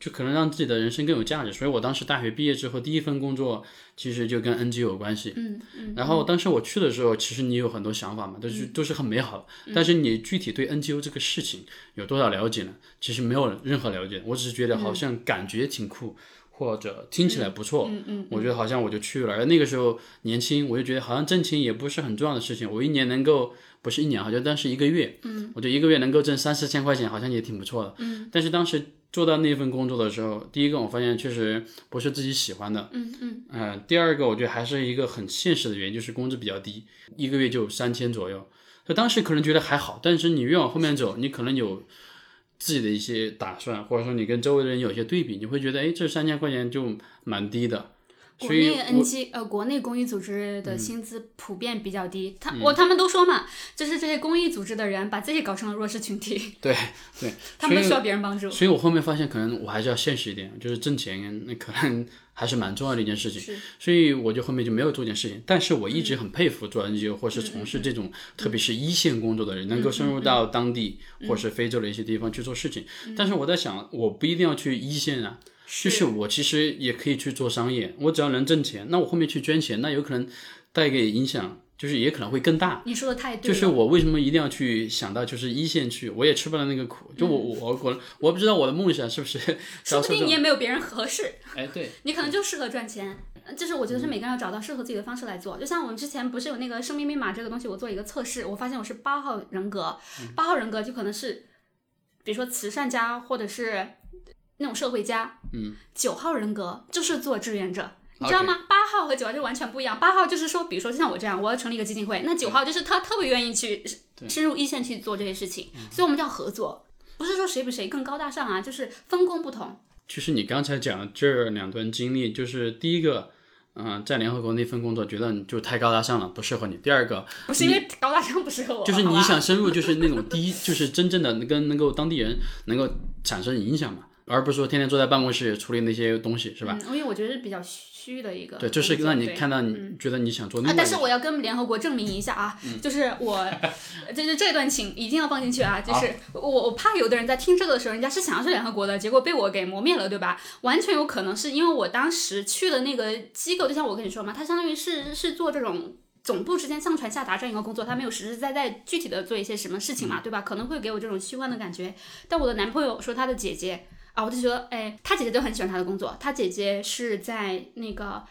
就可能让自己的人生更有价值，所以我当时大学毕业之后第一份工作其实就跟 NG 有关系。嗯嗯。然后当时我去的时候，其实你有很多想法嘛，都是都是很美好的。但是你具体对 NGO 这个事情有多少了解呢？其实没有任何了解，我只是觉得好像感觉挺酷，或者听起来不错。嗯嗯。我觉得好像我就去了，而那个时候年轻，我就觉得好像挣钱也不是很重要的事情。我一年能够不是一年，好像但是一个月，嗯，我觉得一个月能够挣三四千块钱，好像也挺不错的。嗯。但是当时。做到那份工作的时候，第一个我发现确实不是自己喜欢的，嗯嗯，呃，第二个我觉得还是一个很现实的原因，就是工资比较低，一个月就三千左右。就当时可能觉得还好，但是你越往后面走，你可能有自己的一些打算，或者说你跟周围的人有些对比，你会觉得，哎，这三千块钱就蛮低的。国内 NG 呃，国内公益组织的薪资普遍比较低，他我他们都说嘛，就是这些公益组织的人把自己搞成了弱势群体。对对，[laughs] 他们需要别人帮助。所以我后面发现，可能我还是要现实一点，就是挣钱，那可能 [laughs] 还是蛮重要的一件事情。所以我就后面就没有做这件事情。但是我一直很佩服做 NGO 或是从事这种，特别是一线工作的人，能够深入到当地或是非洲的一些地方去做事情。但是我在想，我不一定要去一线啊。就是我其实也可以去做商业，我只要能挣钱，那我后面去捐钱，那有可能带给影响，就是也可能会更大。你说的太对了。就是我为什么一定要去想到就是一线去，我也吃不了那个苦。就我我我我不知道我的梦想是不是 [laughs] 说不定你也没有别人合适，哎对，[laughs] 你可能就适合赚钱。呃就是我觉得是每个人要找到适合自己的方式来做。就像我们之前不是有那个生命密码这个东西，我做一个测试，我发现我是八号人格，八号人格就可能是，比如说慈善家或者是那种社会家。嗯。九号人格就是做志愿者。你知道吗？八号和九号就完全不一样。八号就是说，比如说就像我这样，我要成立一个基金会，那九号就是他特别愿意去深入一线去做这些事情，所以我们叫合作，不是说谁比谁更高大上啊，就是分工不同。就是你刚才讲的这两段经历，就是第一个，嗯、在联合国那份工作觉得你就太高大上了，不适合你。第二个，不是因为高大上不适合我，就是你想深入，就是那种第一，就是真正的跟能够当地人能够产生影响嘛，而不是说天天坐在办公室处理那些东西，是吧？嗯，因为我觉得是比较虚的一个。对，就是让你看到你觉得你想做另啊外，一个。但是我要跟联合国证明一下啊，就是我，就是这段情一定要放进去啊，就是我我怕有的人在听这个的时候，人家是想要去联合国的，结果被我给磨灭了，对吧？完全有可能是因为我当时去的那个机构，就像我跟你说嘛，它相当于是是做这种。总部之间上传下达这样一个工作，他没有实实在在具体的做一些什么事情嘛，对吧？可能会给我这种虚幻的感觉。但我的男朋友说他的姐姐啊，我就觉得，哎，他姐姐就很喜欢他的工作，他姐姐是在那个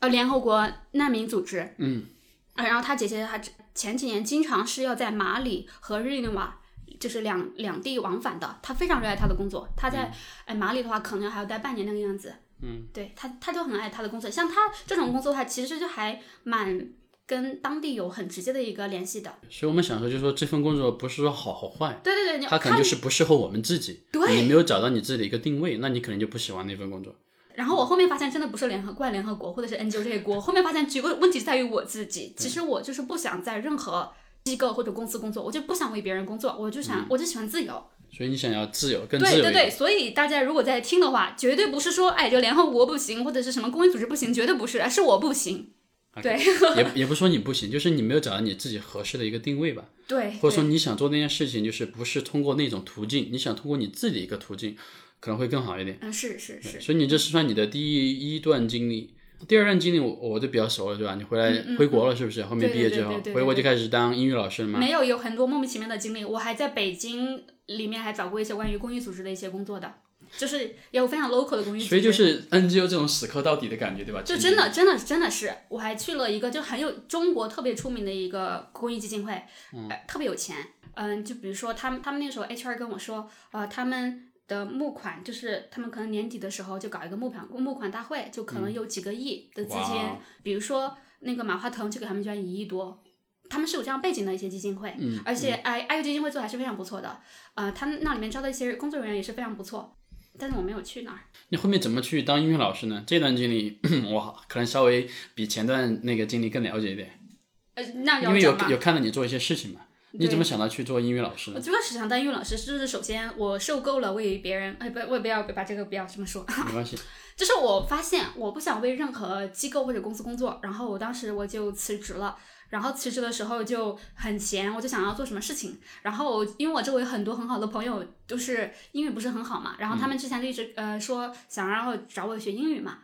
呃联合国难民组织，嗯，啊，然后他姐姐还前几年经常是要在马里和日内瓦。就是两两地往返的，他非常热爱他的工作。他在哎马里的话，可能还要待半年那个样子。嗯，对他，他就很爱他的工作。像他这种工作，的话其实就还蛮跟当地有很直接的一个联系的。所以我们想说，就是说这份工作不是说好好坏，对对对，你它可能就是不适合我们自己。对你没有找到你自己的一个定位，那你可能就不喜欢那份工作。然后我后面发现，真的不是联合怪联合国或者是 NGO 这些锅，后面发现这个问题在于我自己。其实我就是不想在任何机构或者公司工作，我就不想为别人工作，我就想，我就喜欢自由。所以你想要自由，更自由。对对对，所以大家如果在听的话，绝对不是说哎这个联合国不行，或者是什么公益组织不行，绝对不是，是我不行。对也 [laughs] 也不是说你不行，就是你没有找到你自己合适的一个定位吧，对，或者说你想做那件事情，就是不是通过那种途径，你想通过你自己一个途径，可能会更好一点。嗯是是是，所以你这是算你的第一段经历，第二段经历我我就比较熟了，对吧？你回来、回国了是不是？后面毕业之后回国就开始当英语老师了吗？没有有很多莫名其妙的经历，我还在北京里面还找过一些关于公益组织的一些工作的，就是也有非常 local 的公益。所以就是 NGO 这种死磕到底的感觉，对吧？就真的真的真的是，我还去了一个就很有中国特别出名的一个公益基金会，呃特别有钱。嗯，就比如说他们他们那时候 HR 跟我说，呃，他们的募款就是他们可能年底的时候就搞一个募款募款大会，就可能有几个亿的资金，哇比如说那个马化腾就给他们捐一亿多。他们是有这样背景的一些基金会，嗯而且哎，爱育基金会做还是非常不错的，呃，他们那里面招的一些工作人员也是非常不错，但是我没有去那儿。你后面怎么去当英语老师呢？这段经历 [clears throat] 我可能稍微比前段那个经历更了解一点，呃，那因为有。有看到你做一些事情嘛。你怎么想到去做英语老师呢？我最开始想当英语老师，就是首先我受够了为别人，哎，不，我不要把这个不要这么说，没关系，[laughs] 就是我发现我不想为任何机构或者公司工作，然后我当时我就辞职了。然后辞职的时候就很闲，我就想要做什么事情。然后因为我周围很多很好的朋友都是英语不是很好嘛，然后他们之前就一直呃说想让我找我学英语嘛。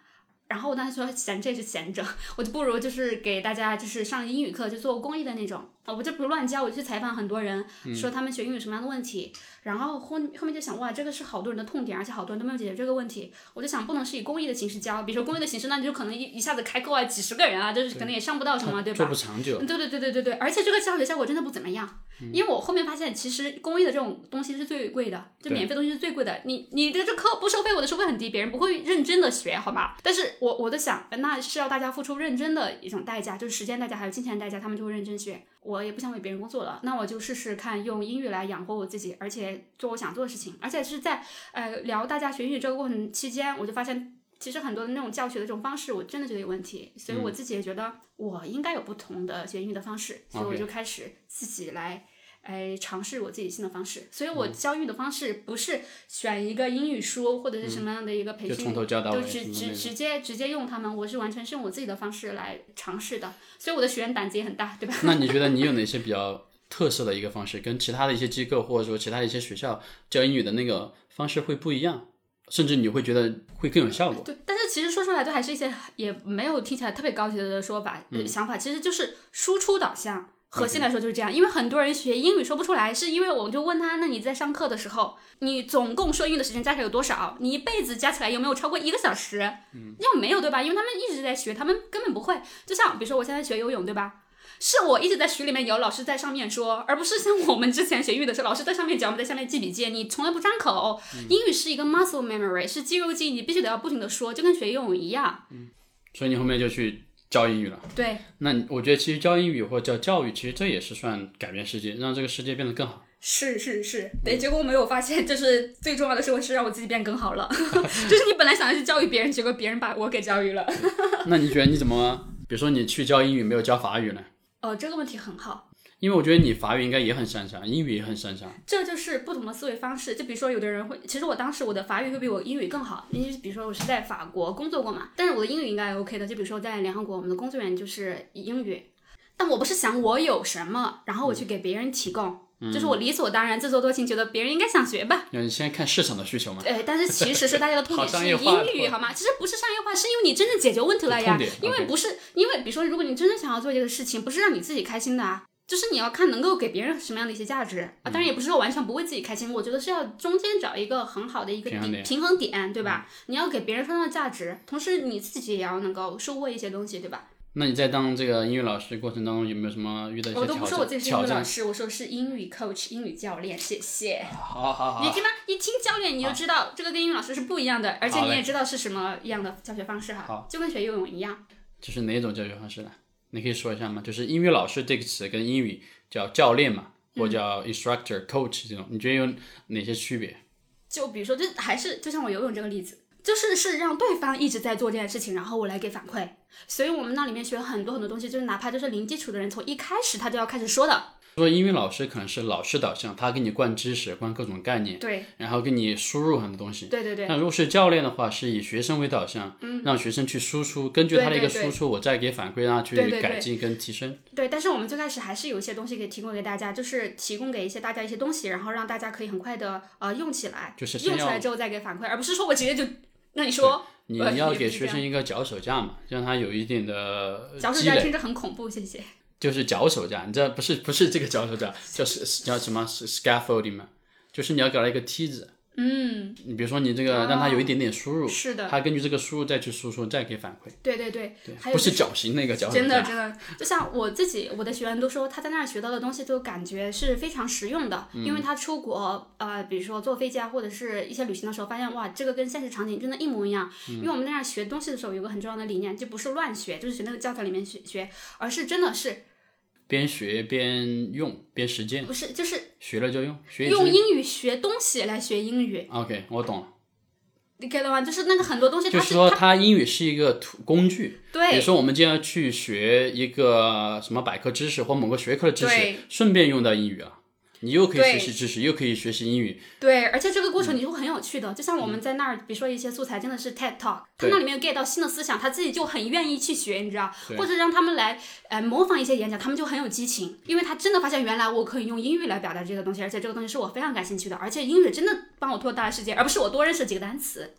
然后我当时说闲着也是闲着，[laughs] 我就不如就是给大家就是上英语课，就做公益的那种。啊，我就不乱教，我去采访很多人，说他们学英语什么样的问题。然后后后面就想，哇，这个是好多人的痛点，而且好多人都没有解决这个问题。我就想，不能是以公益的形式教，比如说公益的形式，那你就可能一一下子开课啊，几十个人啊，就是可能也上不到什么，对吧？做不长久。对对对对对对，而且这个教学效果真的不怎么样，因为我后面发现，其实公益的这种东西是最贵的，就免费东西是最贵的。你你的这课不收费，我的收费很低，别人不会认真的学，好吧？但是我我在想，那是要大家付出认真的一种代价，就是时间代价还有金钱代价，他们就会认真学。我也不想为别人工作了，那我就试试看用英语来养活我自己，而且做我想做的事情，而且是在呃聊大家学英语这个过程期间，我就发现。其实很多的那种教学的这种方式，我真的觉得有问题，所以我自己也觉得我应该有不同的学英语的方式，所以我就开始自己来，哎，尝试我自己新的方式。所以我嗯教育的方式不是选一个英语书或者是什么样的一个培训，就直直直接直接用他们，我是完全是用我自己的方式来尝试的，所以我的学员胆子也很大，对吧？[laughs] 那你觉得你有哪些比较特色的一个方式，跟其他的一些机构或者说其他的一些学校教英语的那个方式会不一样？甚至你会觉得会更有效果。对，但是其实说出来都还是一些也没有听起来特别高级的说法、想法，其实就是输出导向。核心来说就是这样，因为很多人学英语说不出来，是因为我就问他，那你在上课的时候，你总共说英语的时间加起来有多少？你一辈子加起来有没有超过一个小时？嗯，要没有对吧？因为他们一直在学，他们根本不会。就像比如说我现在学游泳对吧？是我一直在水里面游，老师在上面说，而不是像我们之前学英语的时候，老师在上面讲，我们在下面记笔记，你从来不张口。英语是一个 muscle memory，是肌肉记忆，你必须得要不停的说，就跟学游泳一样。所以你后面就去教英语了。对，那你我觉得其实教英语或者教教育，其实这也是算改变世界，让这个世界变得更好。是是是，对。结果我没有发现，[laughs] 就是最重要的是，我是让我自己变更好了。[laughs] 就是你本来想要去教育别人，结果别人把我给教育了。[laughs] 那你觉得你怎么，比如说你去教英语，没有教法语呢？哦，这个问题很好。因为我觉得你法语应该也很擅长，英语也很擅长。这就是不同的思维方式。就比如说，有的人会，其实我当时我的法语会比我英语更好，因为比如说我是在法国工作过嘛，但是我的英语应该 OK 的。就比如说在联合国，我们的工作人员就是英语，但我不是想我有什么，然后我去给别人提供，就是我理所当然、自作多情，觉得别人应该想学吧。那你先看市场的需求嘛？对，但是其实是大家的 [laughs] 痛点是英语，好吗？其实不是商业化，是因为你真正解决问题了呀。因为不是，因为比如说，如果你真正想要做这个事情，不是让你自己开心的啊。就是你要看能够给别人什么样的一些价值啊，当然也不是说完全不为自己开心，我觉得是要中间找一个很好的一个平衡点嗯底平衡点，对吧？你要给别人创造价值，同时你自己也要能够收获一些东西，对吧？那你在当这个英语老师过程当中，有没有什么遇到一些我都不说我自己是英？语老师，我说是英语 coach，英语教练，谢谢。好好好你，听吗？一听教练你就知道这个跟英语老师是不一样的，而且你也知道是什么样的教学方式哈好，就跟学游泳一样。这是哪种教学方式呢？你可以说一下吗？就是英语老师这个词跟英语叫教练嘛，或嗯叫 instructor、coach 这种，你觉得有哪些区别？就比如说，就还是就像我游泳这个例子，就是是让对方一直在做这件事情，然后我来给反馈。所以我们那里面学很多很多东西，就是哪怕就是零基础的人，从一开始他就要开始说的。说英语老师可能是老师导向，他给你灌知识、灌各种概念，对然后给你输入很多东西。对对对，那如果是教练的话，是以学生为导向，嗯让学生去输出，根据他的一个输出，我再给反馈，让他去改进跟提升。对。但是我们最开始还是有一些东西可以提供给大家，就是提供给一些大家一些东西，然后让大家可以很快的呃用起来，就是用起来之后再给反馈，而不是说我直接就那你说。你呃要给学生一个脚手架嘛，让他有一定的脚手，架听着很恐怖，谢谢。就是脚手架。你知道不是不是这个脚手架，叫是叫什么是 scaffolding 嘛？就是你要给他一个梯子。嗯，你比如说你这个让它有一点点输入，是的，它根据这个输入再去输出，再给反馈。对对对，对，还有就是不脚型那个脚手架。真的真的，就像我自己，我的学员都说他在那儿学到的东西，就感觉是非常实用的，因为他出国，呃，比如说坐飞机啊，或者是一些旅行的时候，发现哇，这个跟现实场景真的一模一样。因为我们在那儿学东西的时候，有个很重要的理念，就不是乱学，就是学那个教材里面学学，而是真的是边学边用边实践，不是就是学了就用，学用英语学东西来学英语，OK，我懂了。你 get 到吗？就是那个很多东西它就是说，它英语是一个图工具。对比如说，我们今天要去学一个什么百科知识或某个学科的知识，顺便用到英语了。你又可以学习知识，又可以学习英语。对，而且这个过嗯程你会很有趣的，就像我们在那儿，比如说一些素材真的是 TED Talk，他那里面 get 到新的思想，他自己就很愿意去学，你知道，对或者让他们来呃模仿一些演讲，他们就很有激情，因为他真的发现原来我可以用英语来表达这个东西，而且这个东西是我非常感兴趣的，而且英语真的帮我拓大了世界，而不是我多认识几个单词。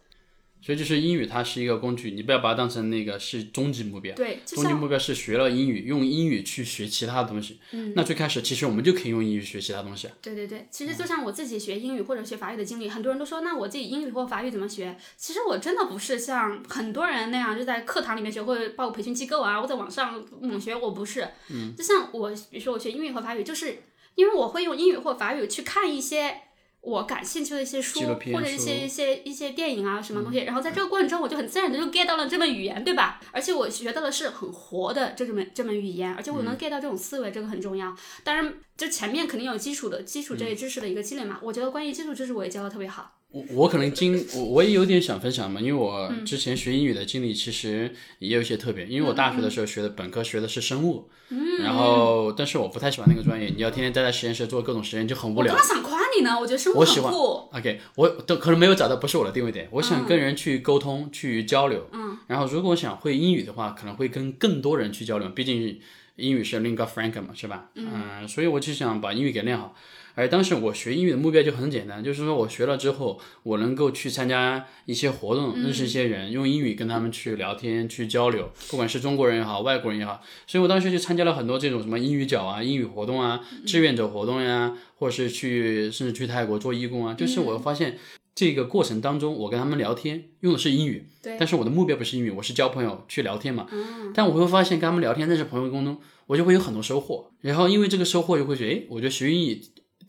所以就是英语，它是一个工具，你不要把它当成那个是终极目标。对，终极目标是学了英语，用英语去学其他的东西。嗯，那最开始其实我们就可以用英语学其他东西啊。对对对，其实就像我自己学英语或者学法语的经历，很多人都说，那我自己英语或法语怎么学？其实我真的不是像很多人那样，就在课堂里面学，或者报培训机构啊，或者网上猛学，我不是。嗯，就像我，比如说我学英语和法语，就是因为我会用英语或法语去看一些。我感兴趣的一些书或者一些一些一些电影啊什么东西，然后在这个过程中，我就很自然的就 get 到了这门语言，对吧？而且我学到的是很活的这门这门语言，而且我能 get 到这种思维，这个很重要。当然，就前面肯定有基础的基础这些知识的一个积累嘛。我觉得关于基础知识我也教的特别好。我我可能经我我也有点想分享嘛，因为我嗯之前学英语的经历其实也有一些特别，因为我大学的时候学的本科学的是生物，嗯然后但是我不太喜欢那个专业，你要天天待在实验室做各种实验就很无聊我刚。想夸你呢，我觉得生物我喜欢很酷。OK，我都可能没有找到不是我的定位点，我想跟人去沟通、去交流。嗯，然后如果想会英语的话，可能会跟更多人去交流，毕竟英语是 lingua franca 嘛，是吧？嗯、所以我就想把英语给练好。而当时我学英语的目标就很简单，就是说我学了之后，我能够去参加一些活动，认识一些人，用英语跟他们去聊天、去交流，不管是中国人也好，外国人也好。所以我当时就参加了很多这种什么英语角啊、英语活动啊、志愿者活动呀，或者是去甚至去泰国做义工啊。就是我发现这个过程当中，我跟他们聊天用的是英语，但是我的目标不是英语，我是交朋友去聊天嘛。但我会发现跟他们聊天认识朋友过程中，我就会有很多收获。然后因为这个收获，就会觉得，哎，我觉得学英语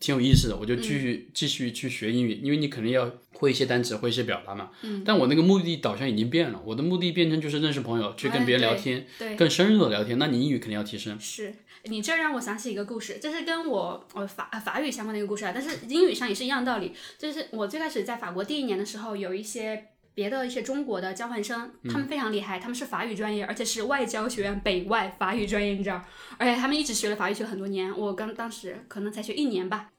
挺有意思的，我就继续、继续去学英语，因为你肯定要会一些单词，会一些表达嘛。嗯。但我那个目的导向已经变了，我的目的变成就是认识朋友，去跟别人聊天，对，更深入的聊天。那你英语肯定要提升。是你这让我想起一个故事，这是跟我呃法呃法语相关的一个故事啊，但是英语上也是一样道理。就是我最开始在法国第一年的时候，有一些别的一些中国的交换生，他们非常厉害，他们是法语专业，而且是外交学院北外法语专业，你知道，而且他们一直学了法语学了很多年，我刚当时可能才学一年吧。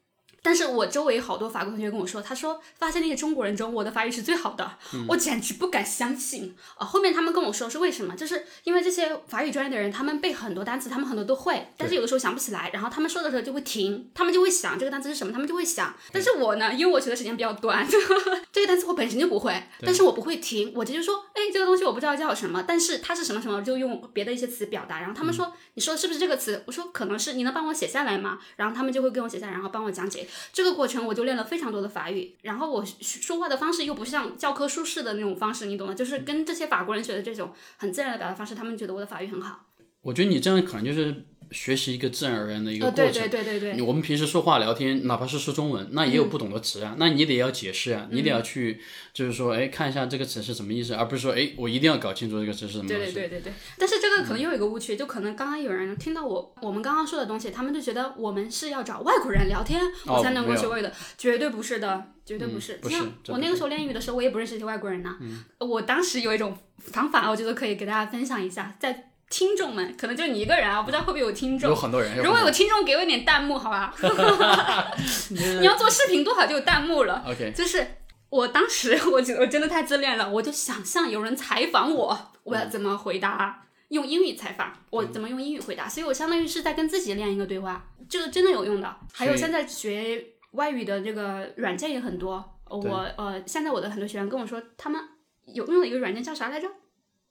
但是我周围好多法国同学跟我说，他说发现那些中国人中，我的法语是最好的，我简直不敢相信啊、后面他们跟我说是为什么，就是因为这些法语专业的人，他们背很多单词，他们很多都会，但是有的时候想不起来，然后他们说的时候就会停，他们就会想这个单词是什么，他们就会想。但是我呢，因为我学的时间比较短，[laughs] 这个单词我本身就不会，但是我不会停，我直接说，哎，这个东西我不知道叫什么，但是它是什么什么，就用别的一些词表达。然后他们说，你说的是不是这个词？我说可能是，你能帮我写下来吗？然后他们就会给我写下来，然后帮我讲解。这个过程我就练了非常多的法语，然后我说话的方式又不像教科书式的那种方式，你懂吗？就是跟这些法国人学的这种很自然的表达方式，他们觉得我的法语很好。我觉得你这样可能就是学习一个自然而然的一个呃，过程。对对对对。对，你我们平时说话聊天，哪怕是说中文，那也有不懂的词啊，那你得要解释啊，你得要去，就是说，哎，看一下这个词是什么意思，而不是说，哎，我一定要搞清楚这个词是什么对东西。对对对对，但是这个可能又有一个误区，就可能刚刚有人听到我我们刚刚说的东西，他们就觉得我们是要找外国人聊天，哦我才能够学会的，绝对不是的，绝对不是。嗯不是我那个时候练英语的时候，我也不认识一些外国人呐、我当时有一种方法，我觉得可以给大家分享一下，在听众们，可能就你一个人啊，我不知道会不会有听众有。很多人，如果有听众给我一点弹幕，好吧？[laughs] 你要做视频多好就有弹幕了。OK，就是我当时，我觉得我真的太自恋了，我就想象有人采访我，我要怎么回答。用英语采访，我怎么用英语回答？所以我相当于是在跟自己练一个对话，这个真的有用的。还有现在学外语的这个软件也很多，我呃现在我的很多学员跟我说，他们有用的一个软件叫啥来着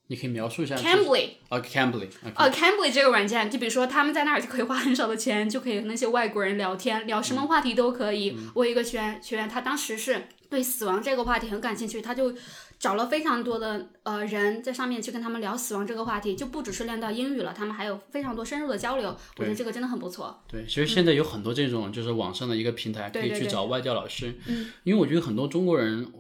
你可以描述一下这是。？Cambly。啊，Cambly，呃，Cambly 这个软件，就比如说他们在那儿就可以花很少的钱，就可以和那些外国人聊天，聊什么话题都可以。我有一个学员，学员他当时是对死亡这个话题很感兴趣，他就找了非常多的呃人在上面去跟他们聊死亡这个话题，就不只是练到英语了，他们还有非常多深入的交流。我觉得这个真的很不错。对，其实现在有很多这种就是网上的一个平台，可以去找外教老师。嗯，因为我觉得很多中国人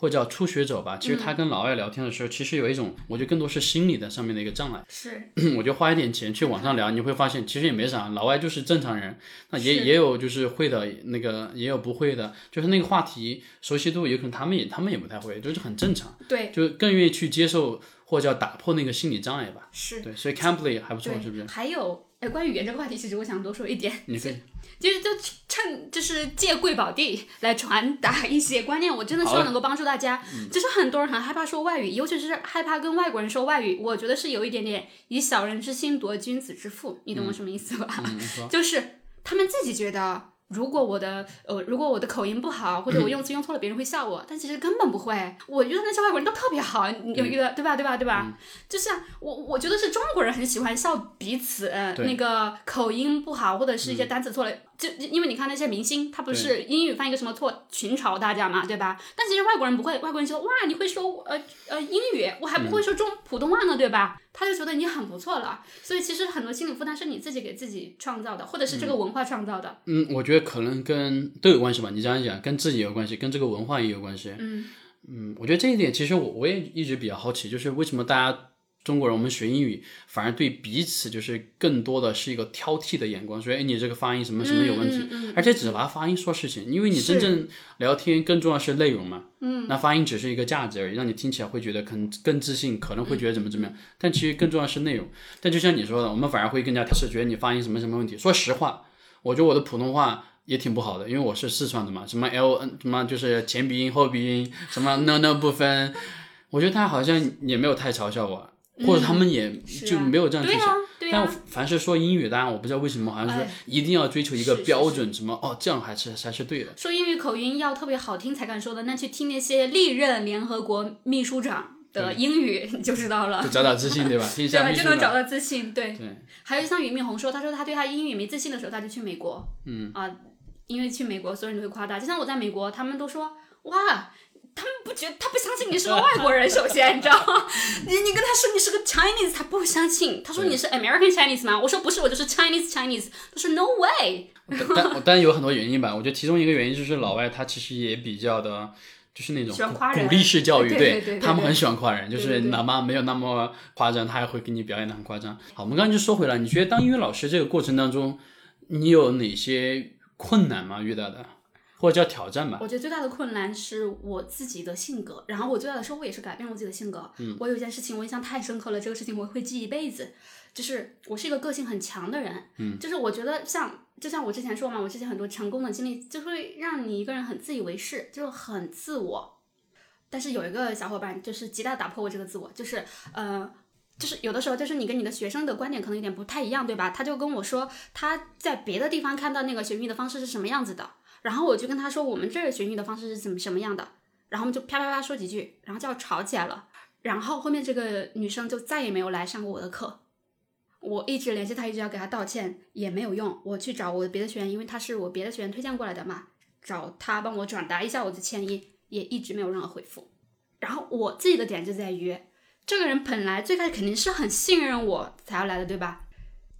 或者叫初学者吧，其实他跟老外聊天的时候，其实有一种，我觉得更多是心理的上面的一个障碍。是，[clears throat] 我就花一点钱去网上聊，你会发现其实也没啥，老外就是正常人，那也也有就是会的那个，也有不会的，就是那个话题熟悉度，有可能他们也他们也不太会，就是很正常，对，就更愿意去接受或者叫打破那个心理障碍吧。是，对，所以 Cambly 还不错，是不是？还有，哎，关于语言这个话题，其实我想多说一点。你可以就是就趁就是借贵宝地来传达一些观念，我真的希望能够帮助大家。就是很多人很害怕说外语，尤其是害怕跟外国人说外语，我觉得是有一点点以小人之心夺君子之腹，你懂我什么意思吧？[laughs] 就是他们自己觉得。如果我的呃，如果我的口音不好，或者我 [clears throat] 用词用错了，别人会笑我，但其实根本不会。我觉得那些外国人都特别好，你有一个、对吧？对吧？对吧？就像我，我觉得是中国人很喜欢笑彼此，那个口音不好，或者是一些单词错了，就就因为你看那些明星，他不是英语犯一个什么错，群嘲大家嘛，对吧？但其实外国人不会，外国人就说哇，你会说呃呃英语，我还不会说中、普通话呢，对吧？他就觉得你很不错了，所以其实很多心理负担是你自己给自己创造的，或者是这个文化创造的。嗯，我觉得可能跟都有关系吧。你这样讲，跟自己有关系，跟这个文化也有关系。嗯嗯，我觉得这一点其实我我也一直比较好奇，就是为什么大家中国人我们学英语反而对彼此就是更多的是一个挑剔的眼光，说哎你这个发音什么什么有问题，嗯嗯嗯而且只拿发音说事情，因为你真正聊天更重要是内容嘛。嗯，那发音只是一个价值而已，让你听起来会觉得可能更自信，可能会觉得怎么怎么样，但其实更重要是内容。但就像你说的，我们反而会更加挑剔，觉得你发音什么什么问题。说实话，我觉得我的普通话。也挺不好的，因为我是四川的嘛，什么 L N 什么就是前鼻音后鼻音，什么 no no 不分，我觉得他好像也没有太嘲笑我，或者他们也就没有这样去想。但凡是说英语，当然我不知道为什么，好像是哎一定要追求一个标准，什么哦，这样还是才是对的。说英语口音要特别好听才敢说的，那去听那些历任联合国秘书长的英语 [laughs] 你就知道了就。找找自信，对吧？[laughs] 听一对吧？下秘书长。就能找到自信。对，对还有像俞敏洪说，他说他对他英语没自信的时候，他就去美国。嗯啊、因为去美国，所有人都会夸大。就像我在美国，他们都说哇。他们不觉得他不相信你是个外国人，首先你知道吗？[laughs] 你你跟他说你是个 Chinese，他不相信。他说你是 American Chinese 吗？我说不是，我就是 Chinese Chinese。他说 No way。但但但有很多原因吧，我觉得其中一个原因就是老外他其实也比较的，就是那种鼓鼓励式教育，对对对他们很喜欢夸人，就是哪怕没有那么夸张，他也会给你表演的很夸张。好，我们刚刚就说回来，你觉得当英语老师这个过程当中，你有哪些困难吗？遇到的，或者叫挑战吧？我觉得最大的困难是我自己的性格，然后我最大的收获也是改变了我自己的性格。嗯，我有一件事情我印象太深刻了，这个事情我会记一辈子。就是我是一个个性很强的人，嗯，就是我觉得像就像我之前说嘛，我之前很多成功的经历就会让你一个人很自以为是，就是很自我。但是有一个小伙伴就是极大地打破我这个自我，就是呃。就是有的时候，就是你跟你的学生的观点可能有点不太一样，对吧？他就跟我说他在别的地方看到那个学英语的方式是什么样子的，然后我就跟他说我们这儿学英语的方式是怎么什么样的，然后我们就啪啪啪说几句，然后就要吵起来了。然后后面这个女生就再也没有来上过我的课，我一直联系她，一直要给她道歉也没有用。我去找我的别的学员，因为她是我别的学员推荐过来的嘛，找她帮我转达一下我的歉意，也一直没有任何回复。然后我自己的点就在于，这个人本来最开始肯定是很信任我才要来的，对吧？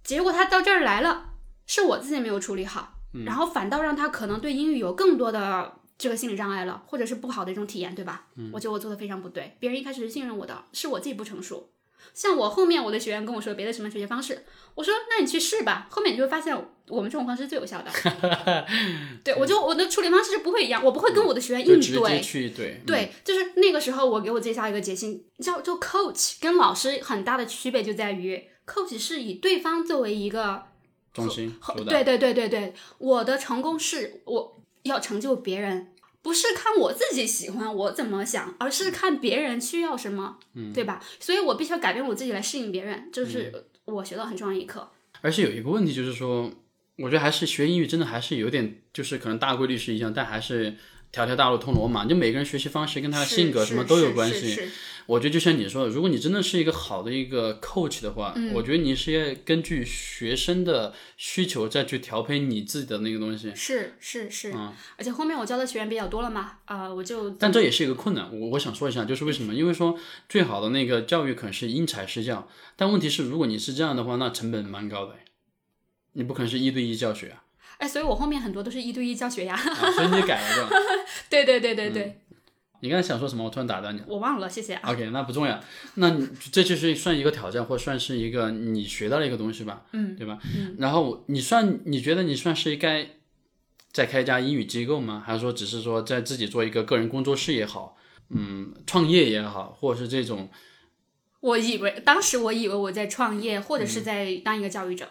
结果他到这儿来了，是我自己没有处理好，然后反倒让他可能对英语有更多的这个心理障碍了，或者是不好的一种体验，对吧？我觉得我做的非常不对，别人一开始是信任我的，是我自己不成熟。像我后面我的学员跟我说别的什么学习方式，我说那你去试吧，后面你就会发现我们这种方式是最有效的。[laughs] 对，我就我的处理方式是不会一样，我不会跟我的学员就直接应对。去对对，就是那个时候，我给我自己下一个决心，叫做 coach 跟老师很大的区别就在于，coach 是以对方作为一个中心对对对对对，我的成功是我要成就别人，不是看我自己喜欢我怎么想，而是看别人需要什么，嗯对吧？所以我必须要改变我自己来适应别人，就是我学到很重要一课。而且有一个问题就是说，我觉得还是学英语真的还是有点，就是可能大规律是一样，但还是条条大路通罗马，就每个人学习方式跟他的性格什么都有关系。我觉得就像你说的，如果你真的是一个好的一个 coach 的话，嗯我觉得你是要根据学生的需求再去调配你自己的那个东西。是是是，嗯而且后面我教的学员比较多了嘛，啊、我就但这也是一个困难，我我想说一下，就是为什么？因为说最好的那个教育可能是因材施教，但问题是，如果你是这样的话，那成本蛮高的，你不可能是一对一教学啊，哎，所以我后面很多都是一对一教学呀。啊所以你改了，对吧？对对对对对，你刚才想说什么？我突然打断你了。我忘了，谢谢啊。OK，那不重要。那你这就是算一个挑战，或算是一个你学到了一个东西吧，嗯，对吧？嗯。然后你算，你觉得你算是该再开一家英语机构吗？还是说只是说在自己做一个个人工作室也好，嗯，创业也好，或者是这种我以为当时我以为我在创业，或者嗯是在当一个教育者。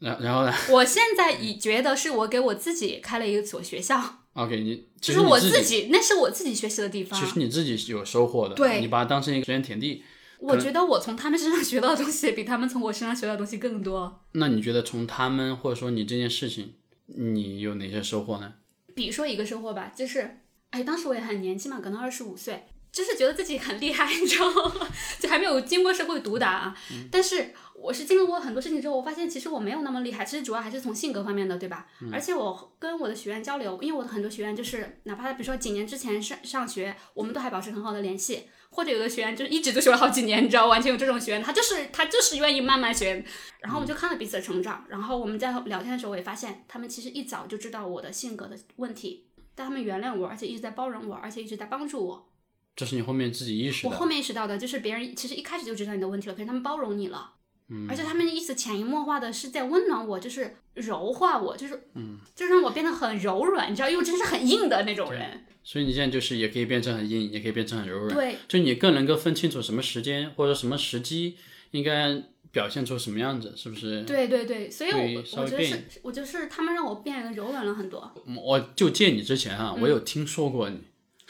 然然后呢 [laughs] 我现在已觉得是我给我自己开了一所学校，？OK，你其就是我自自己，那是我自己学习的地方其。实你自己有收获的，对你把它当成一个实验田地。我觉得我从他们身上学到的东西，比他们从我身上学到的东西更多。那你觉得从他们或者说你这件事情，你有哪些收获呢？比如说一个收获吧，就是，哎，当时我也很年轻嘛，可能二十五岁，就是觉得自己很厉害，你知道吗？[laughs] 就还没有经过社会毒打啊。但是我是经历过很多事情之后，我发现其实我没有那么厉害，其实主要还是从性格方面的，对吧？而且我跟我的学员交流，因为我的很多学员就是，哪怕比如说几年之前上上学，我们都还保持很好的联系。或者有的学员就是一直都学了好几年，你知道，完全有这种学员，他就是他就是愿意慢慢学，然后我们就看了彼此的成长，然后我们在聊天的时候，我也发现他们其实一早就知道我的性格的问题，但他们原谅我，而且一直在包容我，而且一直在帮助我。这是你后面自己意识的。我后面意识到的就是别人其实一开始就知道你的问题了，可是他们包容你了，嗯而且他们的意思潜移默化的是在温暖我，就是柔化我，就是嗯，就让我变得很柔软，你知道，因为我真是很硬的那种人。所以你现在就是也可以变成很硬，也可以变成很柔软。对，就你更能够分清楚什么时间或者什么时机应该表现出什么样子，是不是？对对对，所以我我觉得是，我就是他们让我变得柔软了很多。我就见你之前啊，嗯我有听说过你，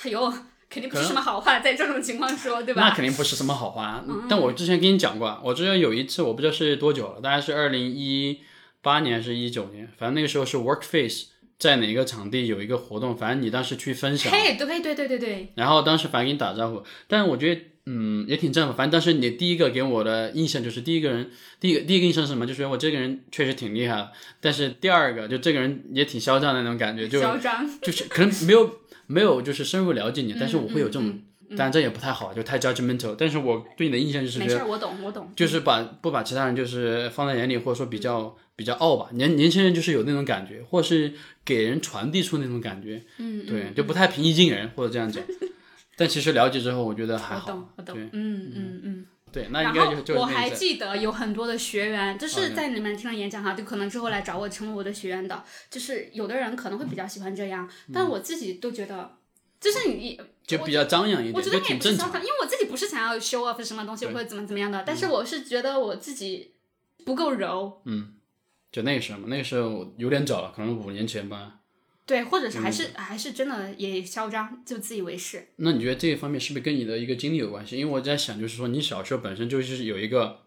哎呦，肯定不是什么好话，在这种情况说，对吧？那肯定不是什么好话。但我之前跟你讲过，我之前有一次，我不知道是多久了，大概是二零一八年还是一九年，反正那个时候是 Workface 在哪个场地有一个活动，反正你当时去分享，嘿，对对对对对，然后当时反正给你打招呼，但我觉得嗯也挺正的，反正当时你第一个给我的印象就是第一个人，第一个第一个印象是什么？就是我这个人确实挺厉害的，但是第二个就这个人也挺嚣张的那种感觉，就嚣张，就是可能没有没有就是深入了解你，但是我会有这种，当然这也不太好，就太 judgmental。但是我对你的印象就是没事儿，我懂我懂。就是把不把其他人就是放在眼里，或者说比较比较傲吧。年年轻人就是有那种感觉，或是给人传递出那种感觉，嗯，对，就不太平易近人或者这样讲。[laughs] 但其实了解之后，我觉得还我好。懂我懂对，嗯嗯嗯。对，那应该就就是我还。记得有很多的学员，就是在里面听了演讲哈，就可能之后来找我成为我的学员的，就是有的人可能会比较喜欢这样，嗯但我自己都觉得，就是你。就比较张扬一点，我觉得就挺正常。你也不是因为我自己不是想要 show off 什么东西或者怎么怎么样的，但是我是觉得我自己不够柔，嗯就那个时候嘛，那个时候有点早了，可能五年前吧。对，或者是还是还是真的也嚣张，就自以为是。那你觉得这一方面是不是跟你的一个经历有关系？因为我在想，就是说你小时候本身就是有一个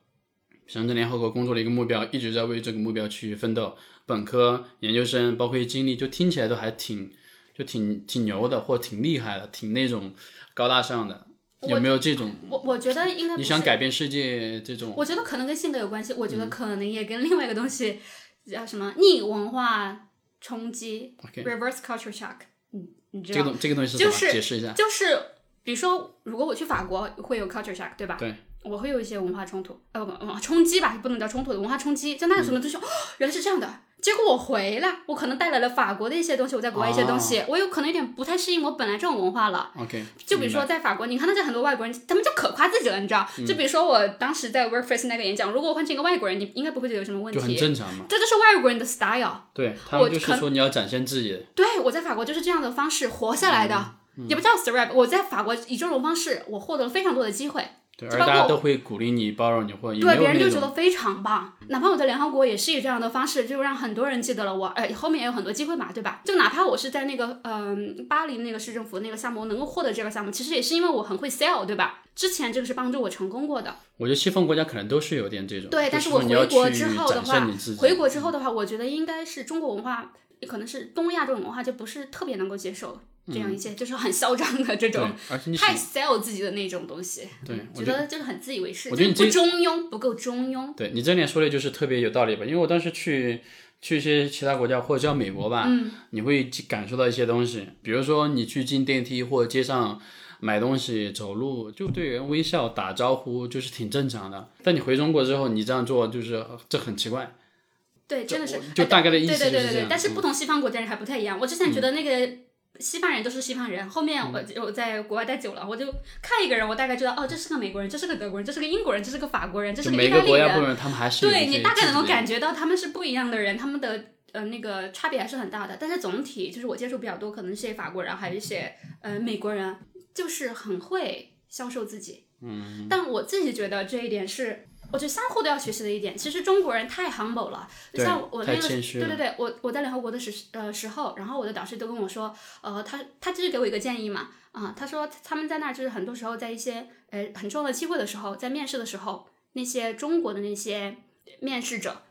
想在联合国工作的一个目标，一直在为这个目标去奋斗。本科、研究生，包括一些经历，就听起来都还挺就挺挺牛的，或挺厉害的，挺那种高大上的。有没有这种我我觉得应该你想改变世界这种？我觉得可能跟性格有关系，我觉嗯得可能也跟另外一个东西叫什么逆文化冲击 reverse culture shock，嗯你知道？这个东这个东西是什么？就是解释一下。就是比如说，如果我去法国会有 culture shock，对吧？对。我会有一些文化冲突，呃，文化冲击吧，不能叫冲突，文化冲击。就那有什么东西、哦，原来是这样的。结果我回来，我可能带来了法国的一些东西，我在国外一些东西，我有可能有点不太适应我本来这种文化了。OK，就比如说在法国，你看那些很多外国人，他们就可夸自己了，你知道？就比如说我当时在 Workface 那个演讲，如果我换成一个外国人，你应该不会觉得有什么问题就很题。正常嘛。这就是外国人的 style。对他我们就是可说你要展现自己的。对我在法国就是这样的方式活下来的，也不叫 survive。我在法国以这种方式，我获得了非常多的机会。对，而大家都会鼓励你、包容你，或者对，别人就觉得非常棒。哪怕我在联合国也是以这样的方式，就让很多人记得了我。哎，后面也有很多机会嘛，对吧？就哪怕我是在那个嗯、巴黎那个市政府那个项目能够获得这个项目，其实也是因为我很会 sell，对吧？之前这个是帮助我成功过的。我觉得西方国家可能都是有点这种。对，但是我回国之后的话回国之后的话，我觉得应该是中国文化，可能是东亚这种文化就不是特别能够接受这样一些，就是很嚣张的这种。，太 sell 自己的那种东西，对嗯我觉觉得就是很自以为是，我觉得你不中庸，不够中庸。对你这点说的就是特别有道理吧？因为我当时去去一些其他国家或者叫美国吧，嗯你会感受到一些东西，比如说你去进电梯或者街上买东西、走路，就对人微笑、打招呼，就是挺正常的。但你回中国之后，你这样做就是这很奇怪。对，真的是，就哎大概的意思对对对对对但是不同西方国家人还不太一样。我之前觉得那个西方人都是西方人，后面我嗯我在国外待久了，我就看一个人，我大概知道，哦，这是个美国人，这是个德国人，这是个英国人，这是个法国人，这是个意大利每个国家不他们还是对你大概能够感觉到他们是不一样的人，他们的呃那个差别还是很大的。但是总体就是我接触比较多，可能是些法国人，还有一些呃美国人，就是很会销售自己。嗯，但我自己觉得这一点是。我觉得相互都要学习的一点，其实中国人太 humble 了，就像我那个对对对，我我在联合国的时呃时候，然后我的导师都跟我说，呃，他他就是给我一个建议嘛，啊、他说他们在那儿就是很多时候在一些呃很重要的机会的时候，在面试的时候，那些中国的那些面试者，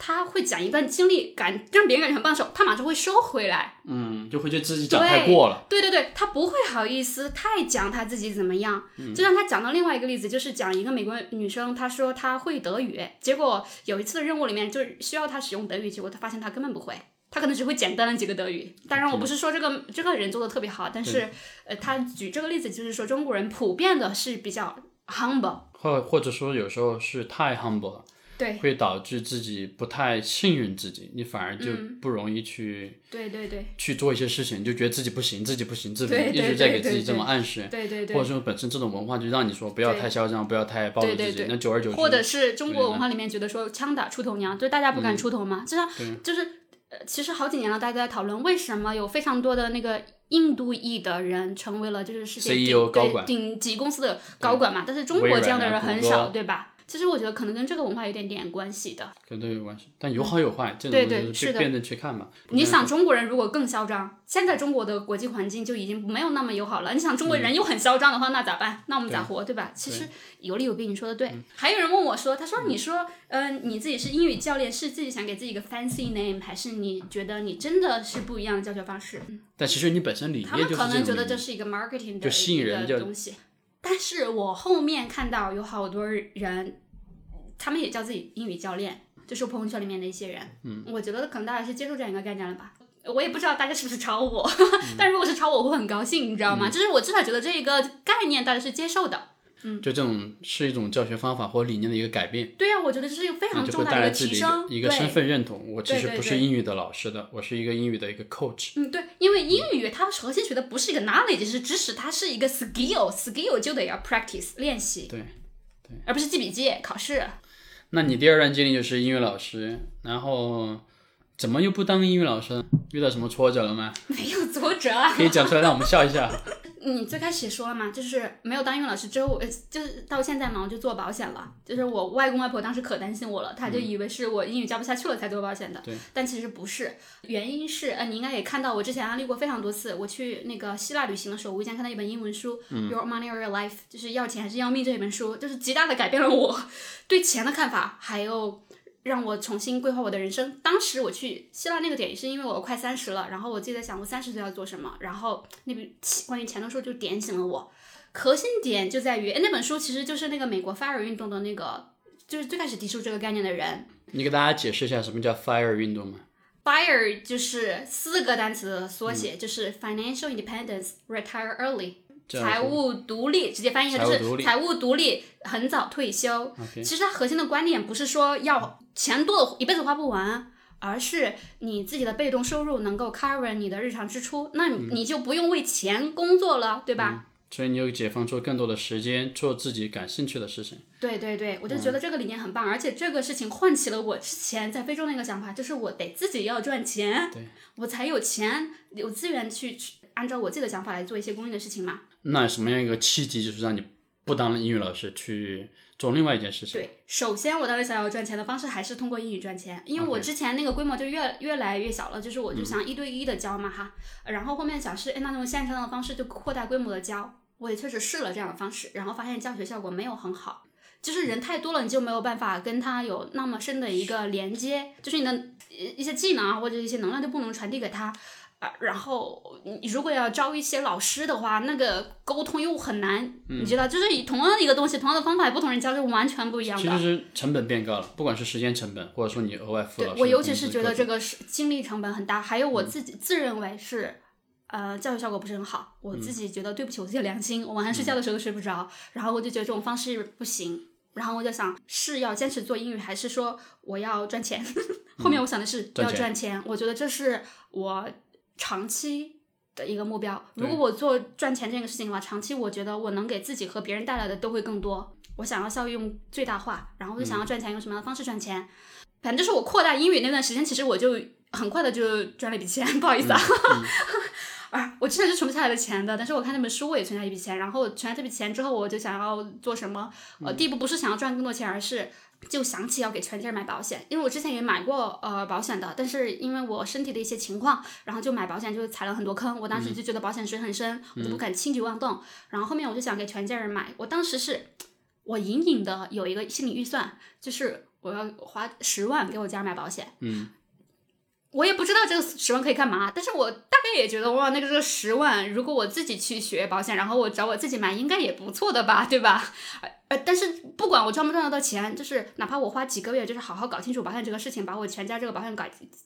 他会讲一段经历，感让别人感觉很棒的时候，他马上会收回来，嗯，就会觉得自己讲太过了。对对对，他不会好意思太讲他自己怎么样。嗯就像他讲到另外一个例子，就是讲一个美国女生，她说她会德语，结果有一次的任务里面就是需要她使用德语，结果她发现她根本不会。她可能只会简单的几个德语，当然我不是说这个这个人做的特别好，但是呃，他举这个例子就是说中国人普遍的是比较 humble，或或者说有时候是太 humble 了，对。会导致自己不太信任自己，你反而就嗯。不容易去、对对对。去做一些事情，就觉得自己不行，自己不行，自己一直在给自己这么暗示，对对对。或者说本身这种文化就让你说不要太嚣张，不要太暴露自己，那久而久之，或者是中国文化里面觉得说枪打出头鸟，就是大家嗯不敢出头嘛，就像就是呃，其实好几年了，大家都在讨论为什么有非常多的那个印度裔的人成为了就是世界顶 CEO 高管对顶级公司的高管嘛，但是中国这样的人很少，对吧？其实我觉得可能跟这个文化有点点关系的。可能都有关系，但有好有坏，这种对东西对是的就是辩证去看嘛。你想中国人如果更嚣张，现在中国的国际环境就已经没有那么友好了。你想中国人又很嚣张的话，那咋办？那我们咋活，对吧？其实有利有弊，你说的对。还有人问我说，他说你说，嗯、你自己是英语教练，是自己想给自己一个 fancy name，还是你觉得你真的是不一样的教学方式？但其实你本身理他念就是们可能觉。得这是一个 marketing 的就吸引人就一个东西，但是我后面看到有好多人，他们也叫自己英语教练，就是朋友圈里面的一些人，嗯，我觉得可能大家是接受这样一个概念了吧。我也不知道大家是不是抄我，[laughs] 但如果是抄我，我会很高兴，你知道吗？就是我至少觉得这一个概念大家是接受的。就这种是一种教学方法或理念的一个改变，对呀、我觉得这是一个非常重大的提升，一个身。份认同。我其实不是英语的老师的，我是一个英语的一个 coach。嗯，对，因为英语它核心学的不是一个 knowledge，是知识，它是一个 skill，skill 就得要 practice 练习，对，对而不是记笔记考试。那你第二段经历就是英语老师，然后怎么又不当英语老师呢？遇到什么挫折了吗？没有挫折啊。可以讲出来让我们笑一下。你最开始也说了嘛，就是没有当英语老师之后，呃，就是到现在嘛，我就做保险了。就是我外公外婆当时可担心我了，他就以为是我英语教不下去了才做保险的。对。但其实不是，原因是呃，你应该也看到我之前安利过非常多次。我去那个希腊旅行的时候，无意间看到一本英文书，Your Money or Your Life》，就是要钱还是要命这一本书，就是极大的改变了我 [laughs] 对钱的看法，还有。让我重新规划我的人生。当时我去希腊那个点，是因为我快三十了，然后我自己在想我三十岁要做什么，然后那本关于钱的书就点醒了我。核心点就在于，哎那本书其实就是那个美国 FIRE 运动的那个，就是最开始提出这个概念的人。你给大家解释一下什么叫 FIRE 运动吗？FIRE 就是四个单词的缩嗯写，就是 Financial Independence, Retire Early，财务独立，直接翻译一下就是财务独立，很早退休。其实它核心的观点不是说要钱多的一辈子花不完，而是你自己的被动收入能够 cover 你的日常支出，那嗯你你就不用为钱工作了，对吧？所以你有解放出更多的时间做自己感兴趣的事情。对对对，我就嗯觉得这个理念很棒，而且这个事情唤起了我之前在非洲那个想法，就是我得自己要赚钱，我才有钱有资源去去按照我自己的想法来做一些公益的事情嘛。那什么样一个契机，就是让你不当英语老师，去做另外一件事情？对，首先我当时想要赚钱的方式还是通过英语赚钱，因为我之前那个规模就越越来越小了，就是我就想一对一的教嘛哈，然后后面想是哎那种线上的方式就扩大规模的教，我也确实试了这样的方式，然后发现教学效果没有很好。就是人太多了，你就没有办法跟他有那么深的一个连接，就是你的一一些技能啊或者一些能量就不能传递给他，啊，然后你如果要招一些老师的话，那个沟通又很难，你知道，就是以同样的一个东西，同样的方法，不同人教就完全不一样的。其实是成本变高了，不管是时间成本，或者说你额外付了我尤其是觉得这个是精力成本很大，还有我自己自认为是。呃，教育效果不是很好，我自己觉得对不起我自己的良心，我晚上睡觉的时候都睡不着，然后我就觉得这种方式不行，然后我就想是要坚持做英语，还是说我要赚钱？[laughs] 后面我想的是赚钱要赚钱，我觉得这是我长期的一个目标。如果我做赚钱这个事情的话，长期我觉得我能给自己和别人带来的都会更多。我想要效用最大化，然后我就想要赚钱，用什么样的方式赚钱？反正就是我扩大英语那段时间，其实我就很快的就赚了一笔钱，不好意思啊。[laughs] 啊，我之前是存不下来的钱的，但是我看那本书，我也存下一笔钱。然后存下这笔钱之后，我就想要做什么？呃，第一步不是想要赚更多钱，而是就想起要给全家人买保险。因为我之前也买过呃保险的，但是因为我身体的一些情况，然后就买保险就踩了很多坑。我当时就觉得保险水很深，我就不敢轻举妄动。然后后面我就想给全家人买，我当时是我隐隐的有一个心理预算，就是我要花十万给我家买保险。嗯。我也不知道这个十万可以干嘛，但是我大概也觉得哇，那个这个十万，如果我自己去学保险，然后我找我自己买，应该也不错的吧，对吧？呃，但是不管我赚不赚得到钱，就是哪怕我花几个月，就是好好搞清楚保险这个事情，把我全家这个保险搞，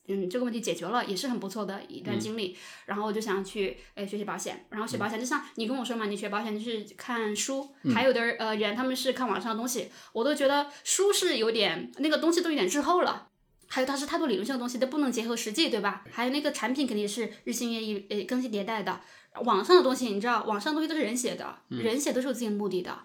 嗯，这个问题解决了，也是很不错的一段经历。然后我就想去呃学习保险，然后学保险，就像你跟我说嘛，你学保险就是看书，还有的呃人他们是看网上的东西，我都觉得书是有点那个东西都有点滞后了。还有它是太多理论性的东西都不能结合实际，对吧？还有那个产品肯定是日新月异，呃，更新迭代的。网上的东西你知道，网上的东西都是人写的，人写都是有自己的目的的。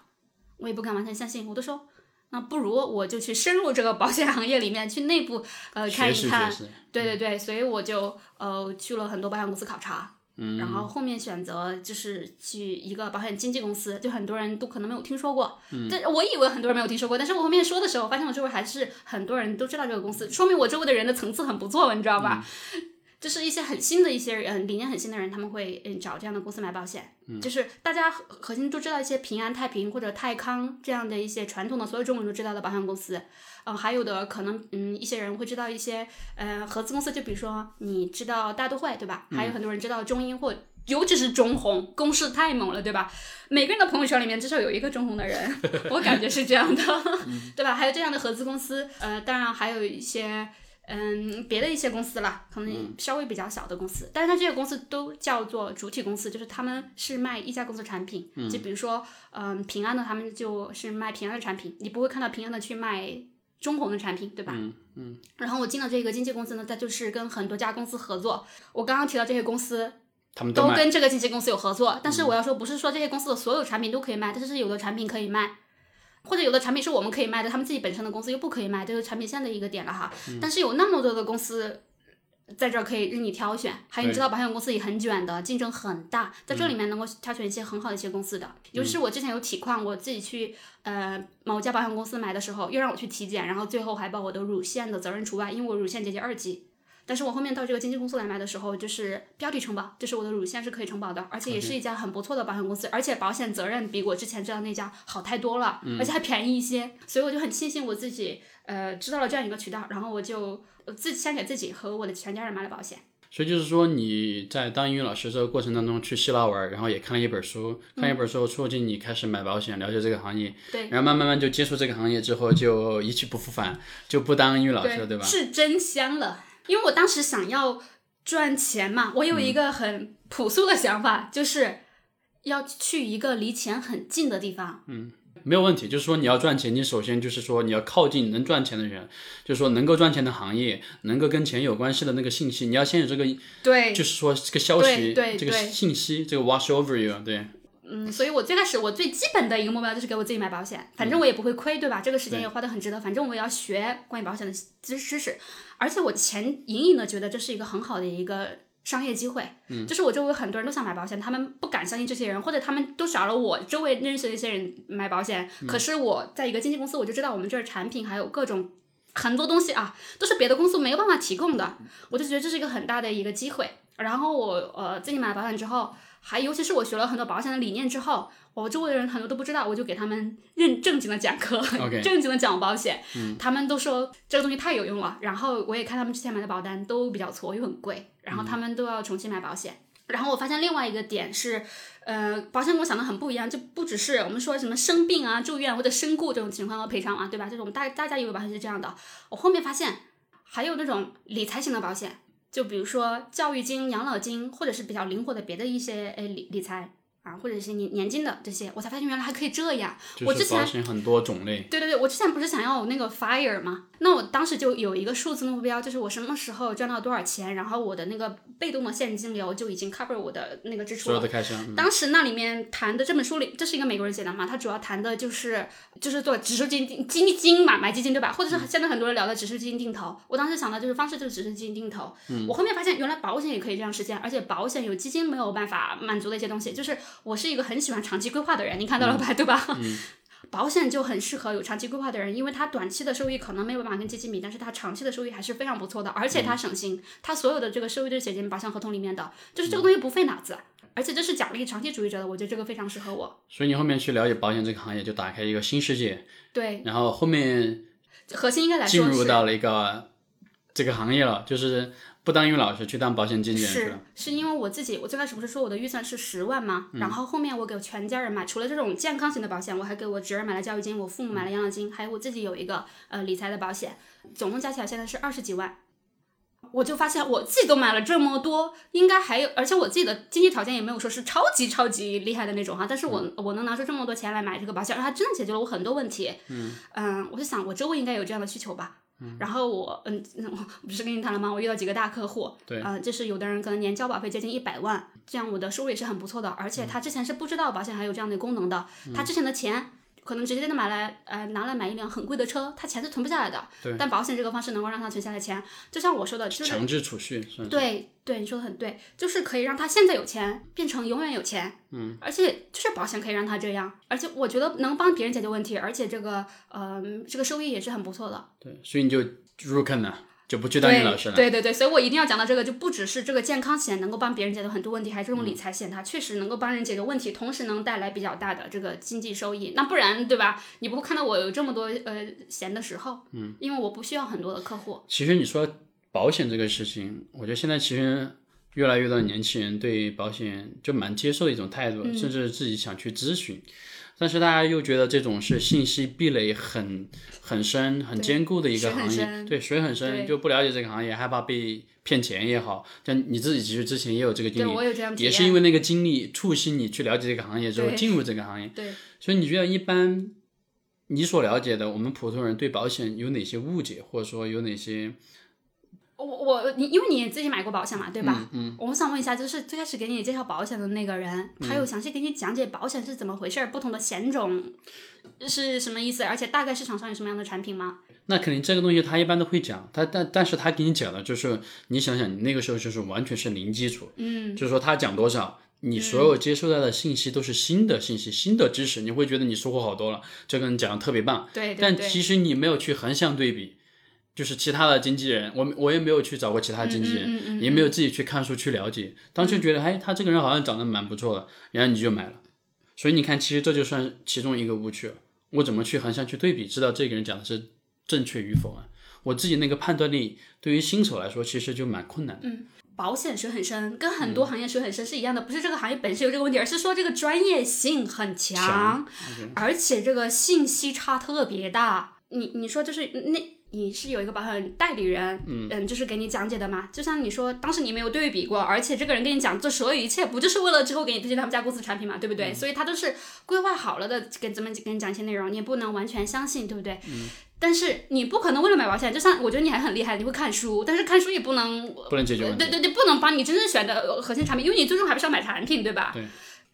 我也不敢完全相信，我都说，那不如我就去深入这个保险行业里面，去内部呃看一看。对对对，所以我就呃去了很多保险公司考察，然后后面选择就是去一个保险经纪公司，就很多人都可能没有听说过，但我以为很多人没有听说过，但是我后面说的时候，发现我周围还是很多人都知道这个公司，说明我周围的人的层次很不错，你知道吧？[laughs] 就是一些很新的一些人，理念很新的人，他们会嗯找这样的公司买保险。就是大家核核心都知道一些平安、太平或者泰康这样的一些传统的所有中国人都知道的保险公司。嗯，还有的可能嗯一些人会知道一些呃合资公司，就比如说你知道大都会对吧？还有很多人知道中英或尤其是中红，攻势太猛了对吧？每个人的朋友圈里面至少有一个中红的人，我感觉是这样的，[laughs] 对吧？还有这样的合资公司，呃，当然还有一些。嗯，别的一些公司啦，可能稍微比较小的公司，但是它这些公司都叫做主体公司，就是他们是卖一家公司产品，就比如说，嗯，平安的他们就是卖平安的产品，你不会看到平安的去卖中红的产品，对吧？嗯嗯。然后我进了这个经纪公司呢，它就是跟很多家公司合作。我刚刚提到这些公司，他们都跟这个经纪公司有合作，但是我要说，不是说这些公司的所有产品都可以卖，但是有的产品可以卖。或者有的产品是我们可以卖的，他们自己本身的公司又不可以卖，这是产品线的一个点了哈。但是有那么多的公司在这儿可以任你挑选，还有你知道保险公司也很卷的，竞争很大，在这里面能够挑选一些很好的一些公司的。尤其是我之前有体况，我自己去呃某家保险公司买的时候，又让我去体检，然后最后还把我的乳腺的责任除外，因为我乳腺结节二级。但是我后面到这个经纪公司来买的时候，就是标的承保，就是我的乳腺是可以承保的，而且也是一家很不错的保险公司，而且保险责任比我之前知道那家好太多了，而且还便宜一些，所以我就很庆幸我自己呃知道了这样一个渠道，然后我就自先给自己和我的全家人买了保险。所以就是说你在当英语老师这个过程当中去希腊玩，然后也看了一本书，看一本书促进你开始买保险，了解这个行业，对，然后慢慢慢就接触这个行业之后就一去不复返，就不当英语老师了，对吧？是真香了。因为我当时想要赚钱嘛，我有一个很朴素的想法，就是要去一个离钱很近的地方。嗯，没有问题，就是说你要赚钱，你首先就是说你要靠近能赚钱的人，就是说能够赚钱的行业，能够跟钱有关系的那个信息，你要先有这个，对，就是说这个消息，对这个信息，这个 wash over you，对。嗯，所以我最开始我最基本的一个目标就是给我自己买保险，反正我也不会亏，对吧？这个时间也花得很值得，反正我也要学关于保险的知知识，而且我前隐隐的觉得这是一个很好的一个商业机会，嗯，就是我周围很多人都想买保险，他们不敢相信这些人，或者他们都找了我周围认识的一些人买保险，可是我在一个经纪公司，我就知道我们这儿产品还有各种很多东西啊，都是别的公司没有办法提供的，我就觉得这是一个很大的一个机会，然后我呃自己买了保险之后。还尤其是我学了很多保险的理念之后，我周围的人很多都不知道，我就给他们认正经的讲课，[laughs] 正经的讲保险，他们都说这个东西太有用了。然后我也看他们之前买的保单都比较错又很贵，然后他们都要重新买保险。然后我发现另外一个点是，呃，保险跟我想的很不一样，就不只是我们说什么生病啊、住院或者身故这种情况要赔偿啊，对吧？就是我们大大家以为保险是这样的，我后面发现还有那种理财型的保险。就比如说教育金、养老金，或者是比较灵活的别的一些诶理理财。啊，或者是年年金的这些，我才发现原来还可以这样。我之前很多种类。对对对，我之前不是想要那个 fire 吗？那我当时就有一个数字目标，就是我什么时候赚到多少钱，然后我的那个被动的现金流就已经 cover 我的那个支出。所有的开销。当时那里面谈的这本书里，这是一个美国人写的嘛？他主要谈的就是就是做指数基金基金嘛，买基金对吧？或者是现在很多人聊的指数基金定投。我当时想的就是方式就是指数基金定投。嗯。我后面发现原来保险也可以这样实现，而且保险有基金没有办法满足的一些东西，就是我是一个很喜。欢长期规划的人，你看到了吧？对吧？[laughs] 保险就很适合有长期规划的人，因为它短期的收益可能没有办法跟基金比，但是它长期的收益还是非常不错的，而且它省心，它所有的这个收益都是写进保险合同里面的，就是这个东西不费脑子，而且这是奖励长期主义者的，我觉得这个非常适合我。所以你后面去了解保险这个行业，就打开一个新世界。对。然后后面核心应该来说进入到了一个这个行业了，就是。不当英语老师去当保险经纪人是是因为我自己，我最开始不是说我的预算是十万吗？然后后面我给全家人买，除了这种健康型的保险，我还给我侄儿买了教育金，我父母买了养老金，还有我自己有一个呃理财的保险，总共加起来现在是二十几万。我就发现我自己都买了这么多，应该还有，而且我自己的经济条件也没有说是超级超级厉害的那种哈，但是我我能拿出这么多钱来买这个保险，它真的解决了我很多问题。嗯嗯，我就想我周围应该有这样的需求吧。然后我嗯，我不是跟你谈了吗？我遇到几个大客户，对，啊，就是有的人可能年交保费接近一百万，这样我的收入也是很不错的。而且他之前是不知道保险还有这样的功能的，他之前的钱可能直接的买来呃拿来买一辆很贵的车，他钱是存不下来的。对。但保险这个方式能够让他存下来钱，就像我说的，就是强制储蓄。对对，你说的很对，就是可以让他现在有钱变成永远有钱。嗯。而且就是保险可以让他这样，而且我觉得能帮别人解决问题，而且这个呃这个收益也是很不错的。对，所以你就入坑了。就不去当你老师了。对对对，所以我一定要讲到这个，就不只是这个健康险能够帮别人解决很多问题，还是这种理财险，它确实能够帮人解决问题，同时能带来比较大的这个经济收益。那不然对吧？你不会看到我有这么多呃闲的时候，嗯，因为我不需要很多的客户。其实你说保险这个事情，我觉得现在其实越来越多的年轻人对保险就蛮接受的一种态度，甚至自己想去咨询。但是大家又觉得这种是信息壁垒很很深、很坚固的一个行业，对水很深，就不了解这个行业，害怕被骗钱也好。像你自己其实之前也有这个经历，也是因为那个经历促使你去了解这个行业之后进入这个行业。对，所以你觉得一般你所了解的我们普通人对保险有哪些误解，或者说有哪些？我我你，因为你自己买过保险嘛，对吧？嗯。我想问一下，就是最开始给你介绍保险的那个人，他有详细给你讲解保险是怎么回事儿，不同的险种是什么意思，而且大概市场上有什么样的产品吗？那肯定这个东西他一般都会讲，他但但是他给你讲的就是你想想，你那个时候就是完全是零基础，嗯，就是说他讲多少，你所有接收到的信息都是新的信息、新的知识，你会觉得你收获好多了，这个人讲的特别棒，对，但其实你没有去横向对比。就是其他的经纪人，我我也没有去找过其他经纪人，也没有自己去看书去了解，当时觉得，哎，他这个人好像长得蛮不错的，然后你就买了。所以你看，其实这就算其中一个误区了。我怎么去横向去对比，知道这个人讲的是正确与否啊？我自己那个判断力，对于新手来说，其实就蛮困难的。嗯，保险水很深，跟很多行业水很深是一样的，不是这个行业本身有这个问题，而是说这个专业性很强，而且这个信息差特别大。你你说就是那。你是有一个保险代理人，嗯，就是给你讲解的嘛。就像你说，当时你没有对比过，而且这个人跟你讲这所有一切，不就是为了之后给你推荐他们家公司产品嘛，对不对？所以他都是规划好了的，跟怎么跟你讲一些内容，你也不能完全相信，对不对？嗯。但是你不可能为了买保险，就像我觉得你还很厉害，你会看书，但是看书也不能不能解决问题。对对对，不能帮你真正选的核心产品，因为你最终还不是要买产品，对吧？对。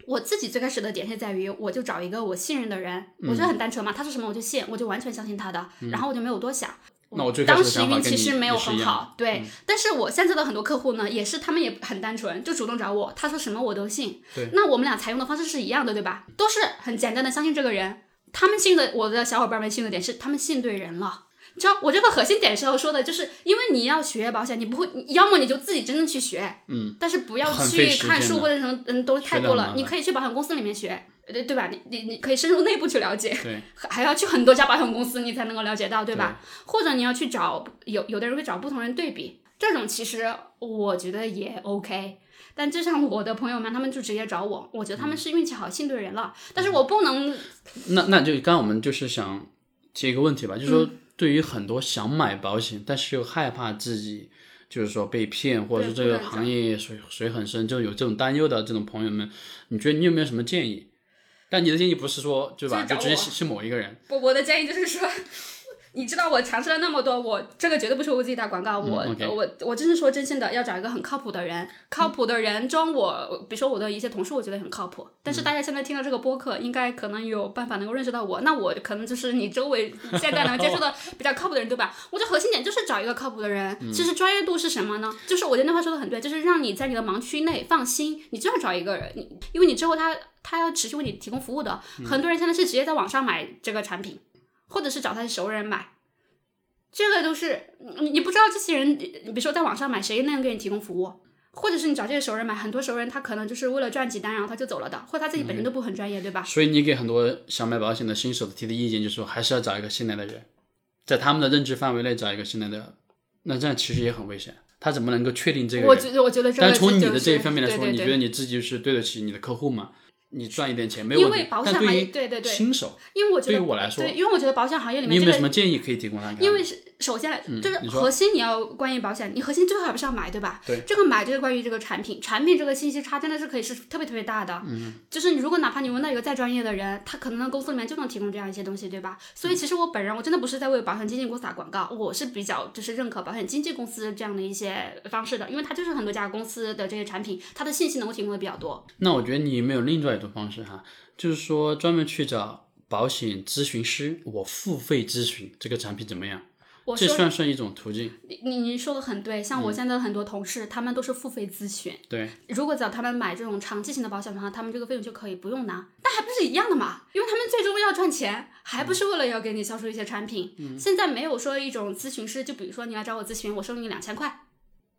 我自己最开始的点是在于，我就找一个我信任的人，我觉得很单纯嘛，他说什么我就信，我就完全相信他的，然后我就没有多想。那我当时运气是没有很好，对。但是我现在的很多客户呢，也是他们也很单纯，就主动找我，他说什么我都信。对。那我们俩采用的方式是一样的，对吧？都是很简单的相信这个人。他们信的，我的小伙伴们信的点是，他们信对人了。你知道我这个核心点是要说的，就是因为你要学保险，你不会，要么你就自己真正去学，嗯。但是不要去看书或者什么，嗯，都太多了。你可以去保险公司里面学。对对吧？你你你可以深入内部去了解，对，[laughs] 还要去很多家保险公司，你才能够了解到，对吧？或者你要去找有有的人会找不同人对比，这种其实我觉得也 OK。但就像我的朋友们，他们就直接找我，我觉得他们是运气好，信对人了。但是我不能。那那就刚刚我们就是想提一个问题吧，就是说对于很多想买保险，但是又害怕自己就是说被骗，或者是这个行业水水很深，就有这种担忧的这种朋友们，你觉得你有没有什么建议？但你的建议不是说，对吧？就直接是某一个人。不，我的建议就是说。你知道我尝试了那么多，我这个绝对不是我自己打广告，我我我真是说真心的，要找一个很靠谱的人，靠谱的人中，我比如说我的一些同事，我觉得很靠谱。但是大家现在听到这个播客，应该可能有办法能够认识到我，那我可能就是你周围现在能接触的比较靠谱的人，对吧？我的核心点就是找一个靠谱的人。其实专业度是什么呢？就是我觉得那话说的很对，就是让你在你的盲区内放心，你就要找一个人，你因为你之后他他要持续为你提供服务的。很多人现在是直接在网上买这个产品。或者是找他的熟人买，这个都是你你不知道这些人，你比如说在网上买，谁能给你提供服务？或者是你找这些熟人买，很多熟人他可能就是为了赚几单，然后他就走了的，或者他自己本身都不很专业，对吧？所以你给很多想买保险的新手提的意见就是说，还是要找一个信赖的人，在他们的认知范围内找一个信赖的，那这样其实也很危险。他怎么能够确定这个？我觉得，我觉得，但从你的这一方面来说，你觉得你自己是对得起你的客户吗？你赚一点钱没有问题，但对于新手，因为我觉得对于我来说，对，因为我觉得保险行业里面，你有没有什么建议可以提供他？因为是首先就是核心，你要关于保险，你核心最后还不是要买，对吧？对，这个买就是关于这个产品，产品这个信息差真的是可以是特别特别大的。嗯，就是你如果哪怕你问到一个再专业的人，他可能公司里面就能提供这样一些东西，对吧？所以其实我本人我真的不是在为保险经纪公司打广告，我是比较就是认可保险经纪公司这样的一些方式的，因为它就是很多家公司的这些产品，它的信息能够提供的比较多。那我觉得你有没有另外一种方式哈？就是说，专门去找保险咨询师，我付费咨询这个产品怎么样？这算不算一种途径？你你你说的很对，像嗯我现在的很多同事，他们都是付费咨询。对，如果找他们买这种长期型的保险的话，他们这个费用就可以不用拿，但还不是一样的嘛？因为他们最终要赚钱，还不是为了要给你销售一些产品。现在没有说一种咨询师，就比如说你来找我咨询，我收你两千块，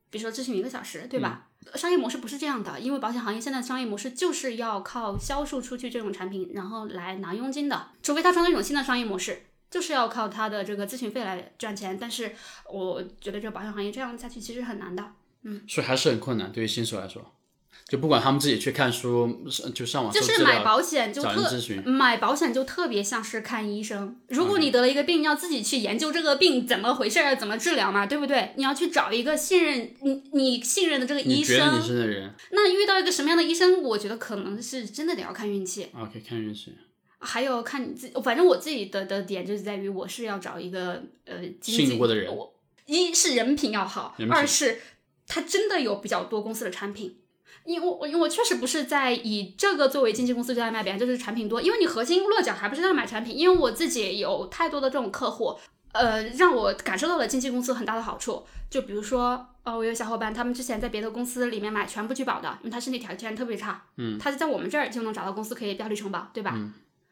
比如说咨询一个小时，对吧？商业模式不是这样的，因为保险行业现在商业模式就是要靠销售出去这种产品，然后来拿佣金的，除非他创造一种新的商业模式。就是要靠他的这个咨询费来赚钱，但是我觉得这个保险行业这样下去其实很难的。嗯所以还是很困难，对于新手来说，就不管他们自己去看书，是就上网就是买，保险就特咨询。买保险就特别像是看医生。如果你得了一个病，要自己去研究这个病怎么回事儿，怎么治疗嘛，对不对？你要去找一个信任你你信任的这个医你觉得你生。是那人那遇到一个什么样的医生，我觉得可能是真的得要看运气，？OK，看运气，还有看你自己。反正我自己的的点就是在于，我是要找一个呃信得过的人我一是人品要好二是他真的有比较多公司的产品。因为我因为我确实不是在以这个作为经纪公司就在卖，别人就是产品多。因为你核心落脚还不是在买产品，因为我自己有太多的这种客户，呃，让我感受到了经纪公司很大的好处。就比如说，呃，我有小伙伴，他们之前在别的公司里面买全部拒保的，因为他身体条件特别差，嗯，他是在我们这儿就能找到公司可以标绿承保，对吧？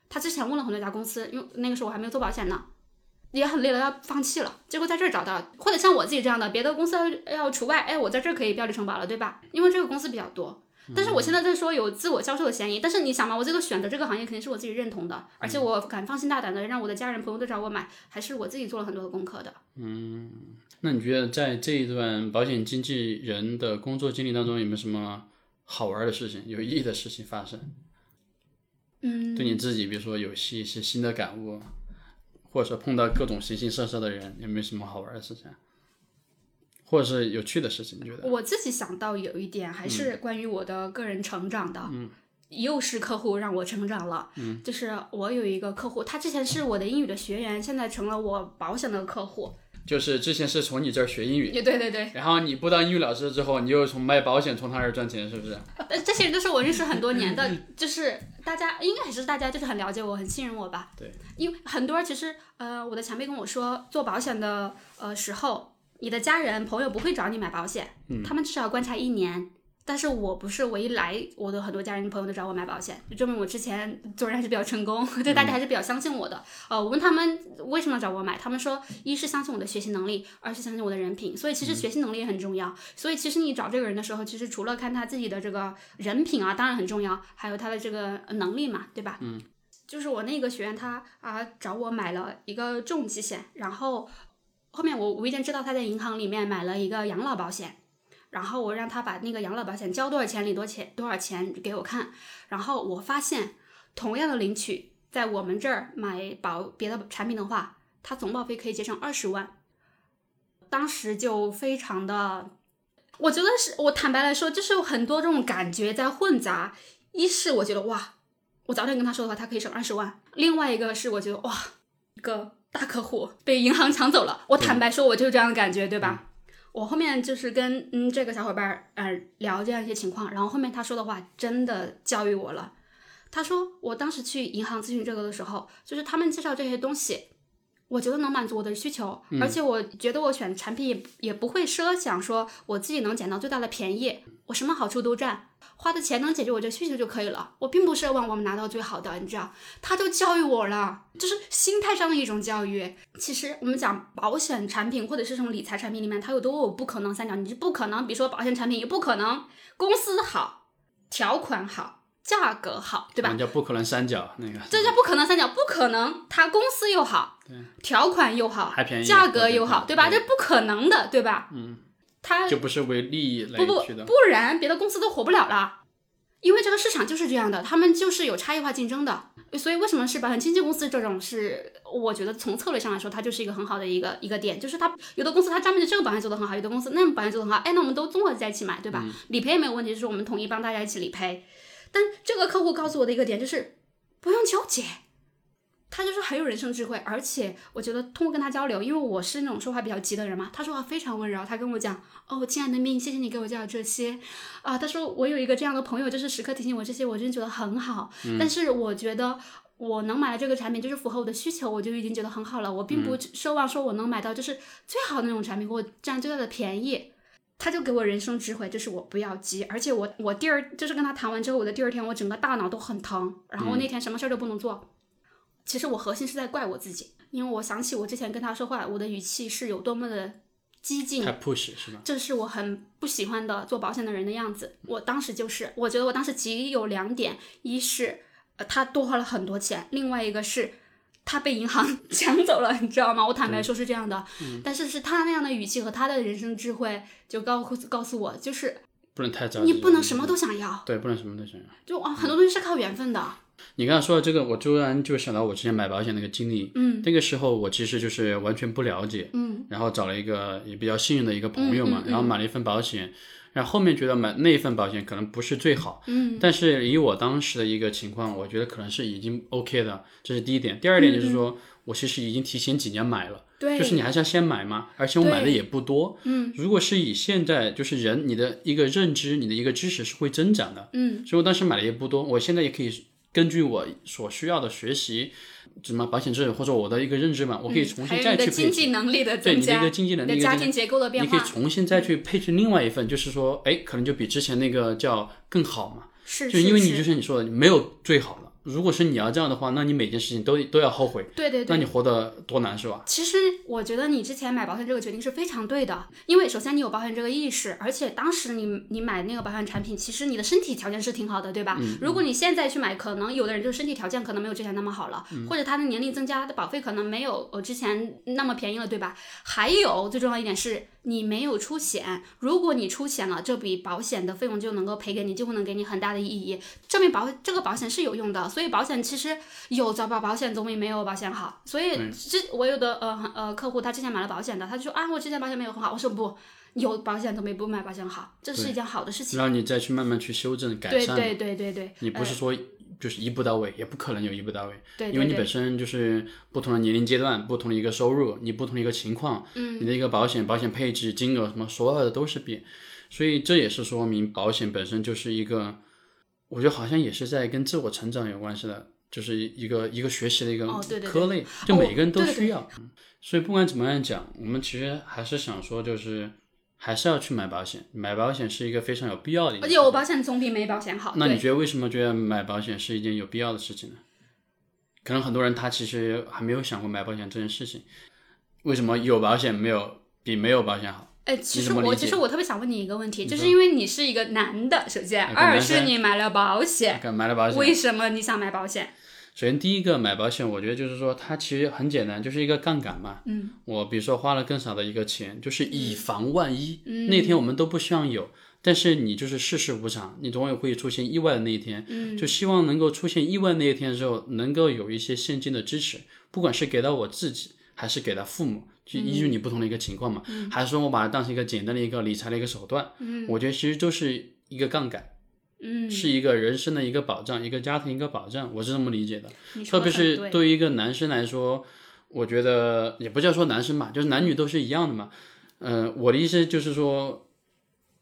他之前问了很多家公司，因为那个时候我还没有做保险呢，也很累了，要放弃了。结果在这儿找到，或者像我自己这样的，别的公司要要除外，哎，我在这儿可以标绿承保了，对吧？因为这个公司比较多。但是我现在在说有自我销售的嫌疑，但是你想嘛，我这个选择这个行业肯定是我自己认同的，而且我敢放心大胆的让我的家人朋友都找我买，还是我自己做了很多的功课的。嗯那你觉得在这一段保险经纪人的工作经历当中，有没有什么好玩的事情、有意义的事情发生？嗯，对你自己，比如说有些一些新的感悟，或者说碰到各种形形色色的人，有没有什么好玩的事情？或者是有趣的事情？你觉得？我自己想到有一点还是关于我的个人成长的，嗯，又是客户让我成长了，嗯，就是我有一个客户，他之前是我的英语的学员，现在成了我保险的客户，就是之前是从你这儿学英语，也对对对，然后你不当英语老师之后，你又从卖保险从他那儿赚钱，是不是？[laughs] 呃，这些人都是我认识很多年的，就是大家应该还是大家就是很了解我，很信任我吧。对，因为很多人其实呃，我的前辈跟我说，做保险的呃时候，你的家人朋友不会找你买保险，他们至少观察一年。但是我不是，我一来，我的很多家人朋友都找我买保险，就证明我之前做人还是比较成功，对大家还是比较相信我的。呃，我问他们为什么找我买，他们说一是相信我的学习能力，二是相信我的人品，所以其实学习能力也很重要。所以其实你找这个人的时候，其实除了看他自己的这个人品啊，当然很重要，还有他的这个呃能力嘛，对吧？嗯。就是我那个学员他啊找我买了一个重疾险，然后后面我无意间知道他在银行里面买了一个养老保险。然后我让他把那个养老保险交多少钱领多钱多少钱给我看，然后我发现同样的领取，在我们这儿买保别的产品的话，它总保费可以节省二十万。当时就非常的，我觉得是我坦白来说，就是有很多这种感觉在混杂。一是我觉得哇，我早点跟他说的话，他可以省二十万；另外一个是我觉得哇，一个大客户被银行抢走了。我坦白说，我就是这样的感觉，对吧？我后面就是跟嗯这个小伙伴儿呃聊这样一些情况，然后后面他说的话真的教育我了。他说我当时去银行咨询这个的时候，就是他们介绍这些东西，我觉得能满足我的需求，而且我觉得我选产品也也不会奢想说我自己能捡到最大的便宜，我什么好处都占，花的钱能解决我这需求就可以了。我并不奢望我们拿到最好的，你知道，他就教育我了，就是心态上的一种教育。其实我们讲保险产品或者是这种理财产品里面，它有多有不可能三角，你是不可能，比如说保险产品也不可能公司好，条款好。价格好，对吧？人家不可能三角那个，这叫不可能三角，不可能，它公司又好，条款又好，还便宜，价格又好，对对吧？这不可能的，对吧？嗯，它就不是为利益来不不不然别的公司都活不了了，因为这个市场就是这样的，他们就是有差异化竞争的。所以为什么是保险经纪公司这种是，我觉得从策略上来说，它就是一个很好的一个一个点，就是它有的公司它专门就这个保险做得很好，有的公司那个保险做得很好，哎，那我们都综合在一起买，对吧？嗯理赔也没有问题，就是我们统一帮大家一起理赔。但这个客户告诉我的一个点就是，不用纠结，他就是很有人生智慧，而且我觉得通过跟他交流，因为我是那种说话比较急的人嘛，他说话非常温柔，他跟我讲，哦，亲爱的命，谢谢你给我介绍这些，啊，他说我有一个这样的朋友，就是时刻提醒我这些，我真的觉得很好。但是我觉得我能买的这个产品就是符合我的需求，我就已经觉得很好了。我并不奢望说我能买到就是最好的那种产品，给我占最大的便宜。他就给我人生智慧，就是我不要急。而且我我第二就是跟他谈完之后，我的第二天我整个大脑都很疼，然后我那天什么事儿都不能做。其实我核心是在怪我自己，因为我想起我之前跟他说话，我的语气是有多么的激进，太 push 是吧？这是我很不喜欢的做保险的人的样子。我当时就是，我觉得我当时急有两点，一是呃他多花了很多钱，另外一个是他被银行 [laughs] 抢走了，你知道吗？我坦白说是这样的，但是是他那样的语气和他的人生智慧就告告诉我，就是不能太着急，你不能什么都想要，对，不能什么都想要。就啊很多东西是靠缘分的。你刚才说的这个，我突然就想到我之前买保险那个经历。嗯，那个时候我其实就是完全不了解，嗯，然后找了一个也比较幸运的一个朋友嘛，嗯嗯嗯然后买了一份保险，然后后面觉得买那一份保险可能不是最好，嗯，但是以我当时的一个情况，我觉得可能是已经 OK 的，这是第一点。第二点就是说、我其实已经提前几年买了，嗯对，就是你还是要先买嘛，而且我买的也不多。嗯如果是以现在就是人你的一个认知，你的一个知识是会增长的，嗯所以我当时买的也不多，我现在也可以根据我所需要的学习，什么保险制度或者我的一个认知嘛，我可以重新有你的经再去配置。济能力的增加对你的一个，经济能力，你的家庭结构的变化你可以，重新再去配置另外一份，就是说，哎，可能就比之前那个叫更好嘛。是就是因为你就像你说的，没有最好的。如果是你要这样的话，那你每件事情都都要后悔，对对对那你活得多难是吧？其实我觉得你之前买保险这个决定是非常对的，因为首先你有保险这个意识，而且当时你你买那个保险产品，其实你的身体条件是挺好的，对吧？如果你现在去买，可能有的人就是身体条件可能没有之前那么好了，或者他的年龄增加，他的保费可能没有呃之前那么便宜了，对吧？还有最重要一点是你没有出险，如果你出险了，这笔保险的费用就能够赔给你，就会能给你很大的意义，证明保这个保险是有用的，所以保险其实有早保保险总比没有保险好。所以之我有的呃呃客户他之前买了保险的，他就说啊我之前保险没有很好，我说不，有保险总比不买保险好，这是一件好的事情。让你再去慢慢去修正改善。对对对对对，你不是说就是一步到位，也不可能有一步到位，对对因为你本身就是不同的年龄阶段、不同的一个收入、你不同的一个情况，嗯，你的一个保险、保险配置、金额什么，所有的都是变，所以这也是说明保险本身就是一个，我觉得好像也是在跟自我成长有关系的，就是一个一个学习的一个科类，就每个人都需要。嗯所以不管怎么样讲，我们其实还是想说，就是还是要去买保险，买保险是一个非常有必要的一件事情。有保险总比没保险好。那你觉得为什么觉得买保险是一件有必要的事情呢？可能很多人他其实还没有想过买保险这件事情。为什么有保险没有比没有保险好？哎，其实我其实我特别想问你一个问题，就是因为你是一个男的，首先，二是你买了保险，买了保险，为什么你想买保险？首先第一个买保险，我觉得就是说它其实很简单，就是一个杠杆嘛。嗯，我比如说花了更少的一个钱，就是以防万一。嗯那天我们都不希望有，但是你就是世事无常，你总有会出现意外的那一天。嗯，就希望能够出现意外那一天的时候，能够有一些现金的支持，不管是给到我自己，还是给到父母，就依据你不同的一个情况嘛，嗯还是说我把它当成一个简单的一个理财的一个手段，嗯我觉得其实就是一个杠杆，嗯，是一个人生的一个保障，一个家庭一个保障，我是这么理解的。特别是对于一个男生来说，我觉得也不叫说男生吧，就是男女都是一样的嘛。嗯、我的意思就是说，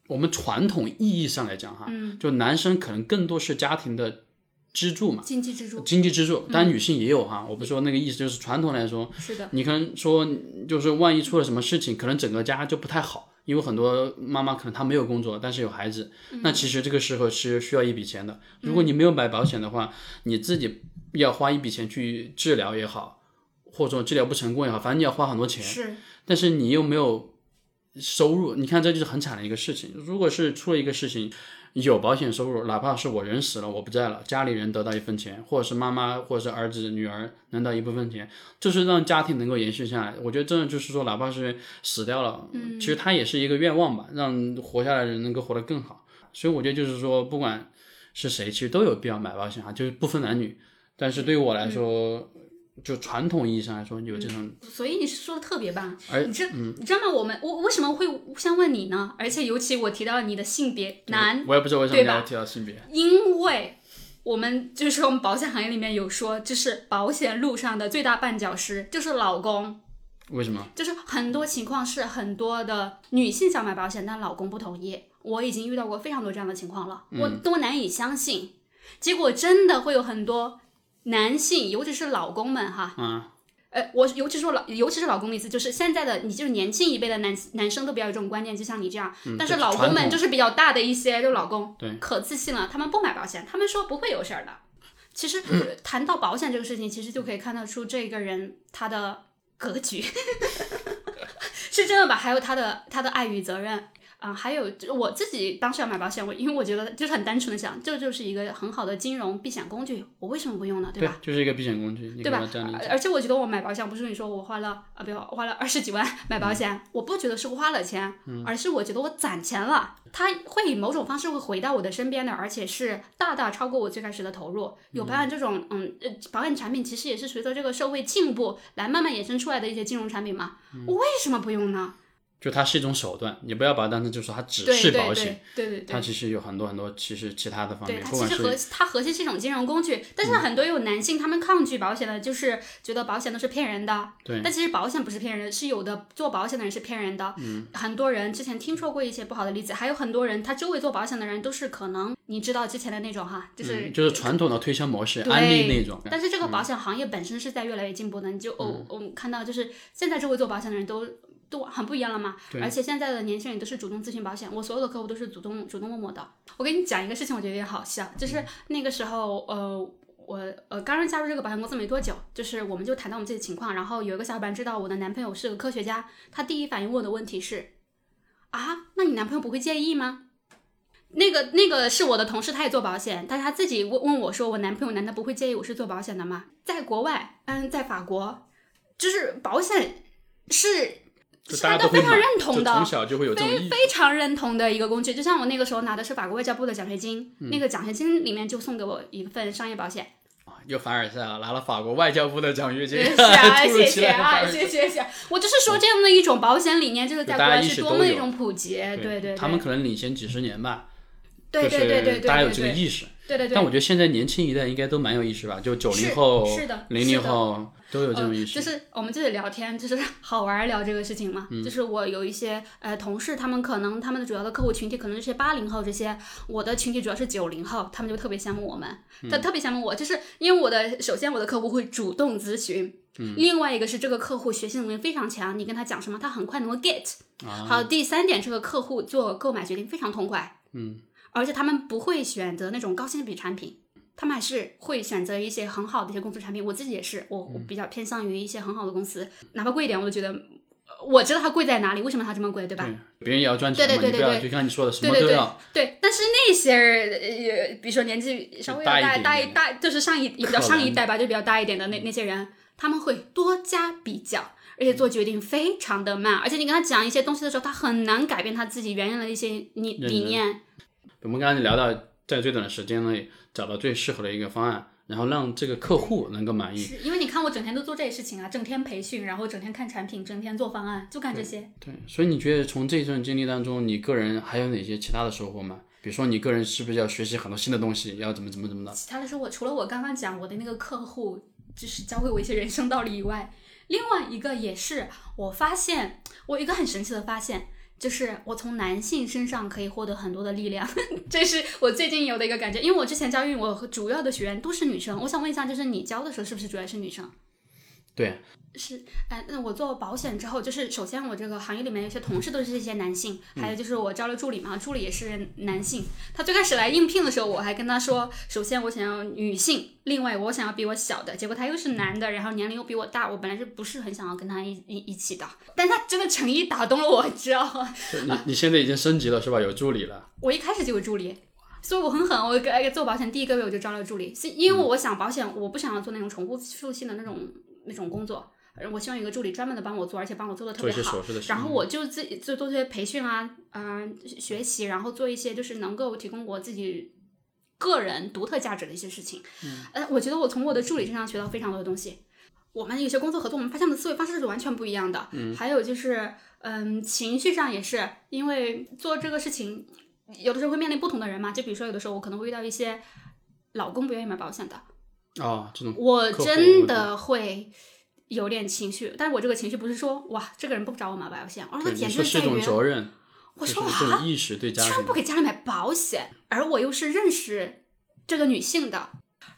我们传统意义上来讲哈，嗯就男生可能更多是家庭的支柱嘛，经济支柱，经济支柱，当然女性也有哈，我不是说那个意思，就是传统来说，是的，你可能说就是万一出了什么事情，可能整个家就不太好。因为很多妈妈可能她没有工作，但是有孩子，那其实这个时候是需要一笔钱的。如果你没有买保险的话，你自己要花一笔钱去治疗也好，或者说治疗不成功也好，反正你要花很多钱。是，但是你又没有收入，你看这就是很惨的一个事情。如果是出了一个事情，有保险收入，哪怕是我人死了，我不在了，家里人得到一份钱，或者是妈妈或者是儿子女儿能到一部分钱，就是让家庭能够延续下来。我觉得真的就是说，哪怕是死掉了，嗯其实他也是一个愿望吧，让活下来的人能够活得更好。所以我觉得就是说，不管是谁，其实都有必要买保险啊，就是不分男女。但是对于我来说，[laughs] 就传统意义上来说，有这种所以你是说的特别棒。而你知你知道吗？我们我为什么会先问你呢？而且尤其我提到了你的性别男，我也不知道为什么你要提到性别。因为我们就是我们保险行业里面有说，就是保险路上的最大绊脚石就是老公。为什么？就是很多情况是很多的女性想买保险，但老公不同意。我已经遇到过非常多这样的情况了，我都难以相信。结果真的会有很多男性，尤其是老公们哈，嗯，呃，我尤其是说老，尤其是老公的意思，就是现在的你就是年轻一辈的男男生都比较有这种观念，就像你这样，但是老公们就是比较大的一些就老公，对。可自信了，他们不买保险，他们说不会有事儿的。其实、谈到保险这个事情，其实就可以看得出这个人他的格局。[laughs] 是真的吧？还有他的他的爱与责任。啊、还有就我自己当时要买保险，我因为我觉得就是很单纯的想，这就是一个很好的金融避险工具，我为什么不用呢？对对吧？，就是一个避险工具，对吧而且我觉得我买保险不是你说我花了啊，比如花了二十几万买保险，我不觉得是花了钱，而是我觉得我攒钱了，它会以某种方式会回到我的身边的，而且是大大超过我最开始的投入。有保险这种嗯呃保险产品，其实也是随着这个社会进步来慢慢衍生出来的一些金融产品嘛。我为什么不用呢？就它是一种手段，你不要把它当成就是说它只是保险，对对对对它。其实有很多很多其实其他的方面，它其实核它核心是一种金融工具，但是很多有男性他们抗拒保险的，就是觉得保险都是骗人的。对但其实保险不是骗人，是有的做保险的人是骗人的。嗯，很多人之前听说过一些不好的例子，还有很多人他周围做保险的人都是可能你知道之前的那种哈，就是、嗯就是传统的推销模式，对安利那种。但是这个保险行业本身是在越来越进步的，你就哦，我们看到就是现在周围做保险的人都都很不一样了嘛，而且现在的年轻人都是主动咨询保险，我所有的客户都是主动主动问我的。我跟你讲一个事情，我觉得有点好笑，就是那个时候呃。我呃刚刚加入这个保险公司没多久，就是我们就谈到我们自己的情况，然后有一个小伙伴知道我的男朋友是个科学家，他第一反应问我的问题是，啊，那你男朋友不会介意吗？那个那个是我的同事，他也做保险，但是他自己问问我说，我男朋友难道不会介意我是做保险的吗？在国外，嗯，在法国，就是保险是就是大家都非常认同的就从小就会有这种。非常认同的一个工具。就像我那个时候拿的是法国外交部的奖学金，嗯那个奖学金里面就送给我一份商业保险。又凡尔赛了，拿了法国外交部的奖学金，谢谢啊，谢谢谢谢。我就是说这样的一种保险理念，就是在国外是多么的一种普及。对对对，他们可能领先几十年吧，对对对对对，就是大家有这个意识。对对对。但我觉得现在年轻一代应该都蛮有意识吧，就九是零后、是的零零后都有这种意识。呃。就是我们这里聊天，就是 [laughs] 好玩儿聊这个事情嘛。嗯就是我有一些呃同事，他们可能他们的主要的客户群体可能是八零后这些，我的群体主要是九零后，他们就特别羡慕我们，嗯他特别羡慕我，就是因为我的首先我的客户会主动咨询。嗯另外一个是这个客户学习能力非常强，你跟他讲什么，他很快能够 get。啊好，第三点，这个客户做购买决定非常痛快，嗯，而且他们不会选择那种高性价比产品，他们还是会选择一些很好的一些公司产品。我自己也是，我我比较偏向于一些很好的公司，哪怕贵一点，我都觉得呃我知道它贵在哪里，为什么它这么贵，对吧？对，别人也要赚钱嘛，对对对你不要对对就像你说的，什对对对么都要。对，但是那些呃，比如说年纪稍微要大大一大，就是上一也比较上一代吧，就比较大一点的那那些人，他们会多加比较。而且做决定非常的慢，而且你跟他讲一些东西的时候，他很难改变他自己原有的一些理理念。我们刚才聊到，在最短的时间内找到最适合的一个方案，然后让这个客户能够满意。是因为你看我整天都做这些事情啊，整天培训，然后整天看产品，整天做方案，就干这些。对，所以你觉得从这一段经历当中，你个人还有哪些其他的收获吗？比如说你个人是不是要学习很多新的东西，要怎么怎么怎么的？其他的是我除了我刚刚讲我的那个客户，就是教会我一些人生道理以外，另外一个也是我发现我一个很神奇的发现。就是我从男性身上可以获得很多的力量，[laughs] 这是我最近有的一个感觉。因为我之前教育我和主要的学员都是女生，我想问一下，就是你教的时候是不是主要是女生？对，是，哎，那我做保险之后，就是首先我这个行业里面有些同事都是一些男性，还有就是我招了助理嘛，助理也是男性。他最开始来应聘的时候，我还跟他说，首先我想要女性，另外我想要比我小的，结果他又是男的，然后年龄又比我大，我本来是不是很想要跟他一一一起的，但他真的诚意打动了我，知道吗？[laughs] 你你现在已经升级了是吧？有助理了，我一开始就有助理。所以我很狠，我给做保险第一个月我就招了助理，是因为我想保险，我不想要做那种重复复性的那种那种工作，呃我希望有一个助理专门的帮我做，而且帮我做的特别好。然后我就自己就做这些培训啊，嗯、学习，然后做一些就是能够提供我自己个人独特价值的一些事情。嗯，呃，我觉得我从我的助理身上学到非常多的东西。我们有些工作合作，我们发现的思维方式是完全不一样的。嗯，还有就是，嗯，情绪上也是，因为做这个事情，有的时候会面临不同的人嘛。就比如说，有的时候我可能会遇到一些老公不愿意买保险的，哦，这种我真的会有点情绪，但是我这个情绪不是说哇，这个人不找我买保险，而我的对，点你说是一种责任，我说啊，意识对家居然不给家里买保险，而我又是认识这个女性的，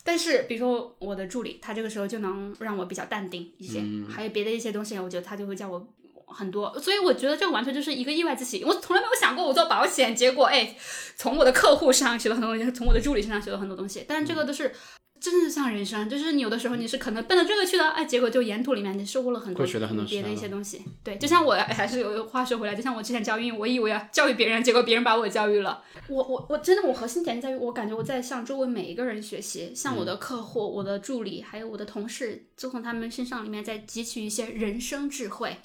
但是比如说我的助理，他这个时候就能让我比较淡定一些，嗯还有别的一些东西，我觉得他就会叫我。很多，所以我觉得这个完全就是一个意外之喜。我从来没有想过我做保险，结果哎，从我的客户身上学了很多东西，从我的助理身上学了很多东西。但是这个都是真的像人生，就是你有的时候你是可能奔着这个去的，哎，结果就沿途里面你收获了很多会学到很多别的一些东西。对，就像我还是有话说回来，就像我之前教育，我以为要教育别人，结果别人把我教育了。我我我真的我核心点在于，我感觉我在向周围每一个人学习，向我的客户、我的助理还有我的同事，就从他们身上里面在汲取一些人生智慧。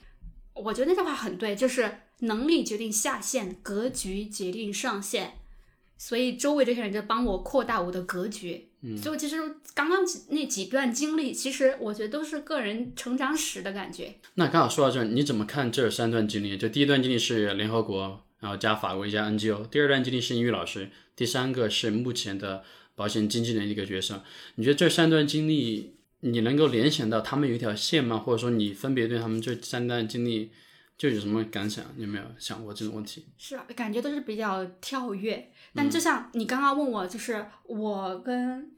我觉得那句话很对，就是能力决定下限，格局决定上限。所以周围这些人就帮我扩大我的格局。嗯，所以其实刚刚几那几段经历，其实我觉得都是个人成长史的感觉。那刚好说到这儿，你怎么看这三段经历？就第一段经历是联合国，然后加法国一家 NGO；第二段经历是英语老师；第三个是目前的保险经纪人一个角色。你觉得这三段经历，你能够联想到他们有一条线吗？或者说你分别对他们这三段经历就有什么感想？有没有想过这种问题？是啊，感觉都是比较跳跃。但就像你刚刚问我，就是我跟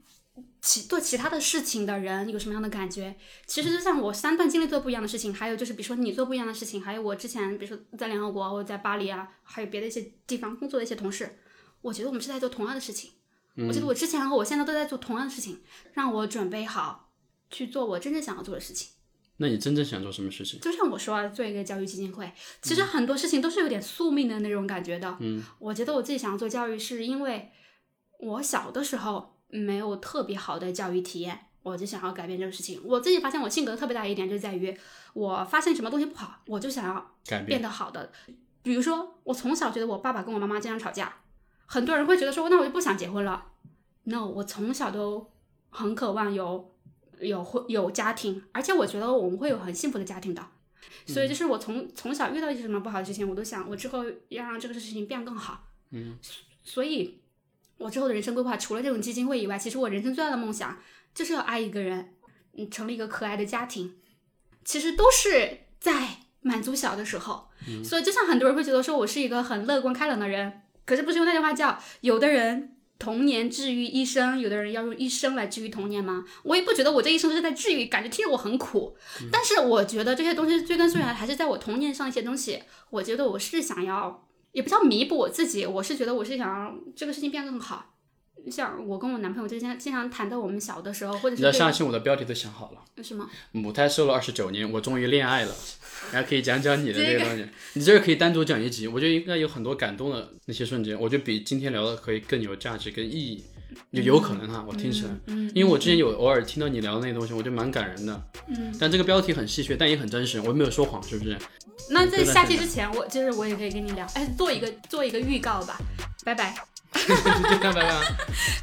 其做其他的事情的人有什么样的感觉？其实就像我三段经历做不一样的事情，还有就是比如说你做不一样的事情，还有我之前比如说在联合国或者在巴黎啊，还有别的一些地方工作的一些同事，我觉得我们是在做同样的事情。我觉得我之前和我现在都在做同样的事情，让我准备好去做我真正想要做的事情。那你真正想做什么事情？就像我说啊，做一个教育基金会，其实很多事情都是有点宿命的那种感觉的。嗯，我觉得我自己想要做教育，是因为我小的时候没有特别好的教育体验，我就想要改变这个事情。我自己发现我性格特别大一点，就在于我发现什么东西不好，我就想要改变变得好的。比如说，我从小觉得我爸爸跟我妈妈经常吵架，很多人会觉得说，那我就不想结婚了。No，我从小都很渴望有有婚有家庭，而且我觉得我们会有很幸福的家庭的。所以就是我从从小遇到一些什么不好的事情，我都想我之后要让这个事情变更好。嗯，所以我之后的人生规划，除了这种基金会以外，其实我人生最大的梦想就是要爱一个人，嗯，成立一个可爱的家庭。其实都是在满足小的时候。所以就像很多人会觉得说我是一个很乐观开朗的人，可是不是用那句话叫有的人童年治愈一生，有的人要用一生来治愈童年吗？我也不觉得我这一生是在治愈，感觉听着我很苦。但是我觉得这些东西追根溯源还是在我童年上一些东西，我觉得我是想要，也不叫弥补我自己，我是觉得我是想让这个事情变得更好。像我跟我男朋友之间经常谈到我们小的时候，或者是你要相信我的标题都想好了，什么？母胎受了二十九年，我终于恋爱了，然后可以讲讲你的这个东西，你这个可以单独讲一集，我觉得应该有很多感动的那些瞬间，我觉得比今天聊的可以更有价值跟意义，有有可能哈，我听起来，嗯，因为我之前有偶尔听到你聊的那些东西，我觉得蛮感人的，嗯，但这个标题很戏谑，但也很真实，我没有说谎，是不是？那在下期之前，我就是我也可以跟你聊，哎，做一个做一个预告吧，拜拜，就看拜拜啊，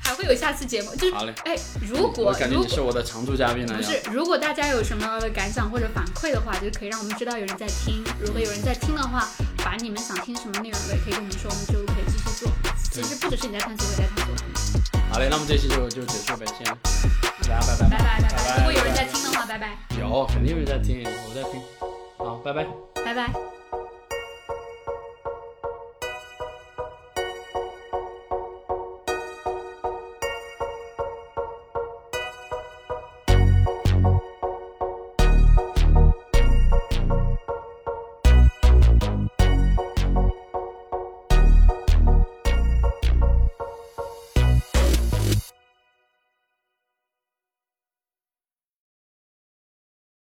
还会有下次节目，就是好嘞，哎，如果我感觉你是我的常驻嘉宾了。不是，如果大家有什么感想或者反馈的话，就可以让我们知道有人在听。如果有人在听的话，把你们想听什么内容的也可以跟我们说，我们就可以继续做。其实不只是你在探索，我也在探索。好嘞，那么这期就就结束呗，先，大家拜拜。拜拜拜拜。拜拜如果有人在听的话，拜拜有，肯定有人在听，我在听。好，拜拜。拜拜。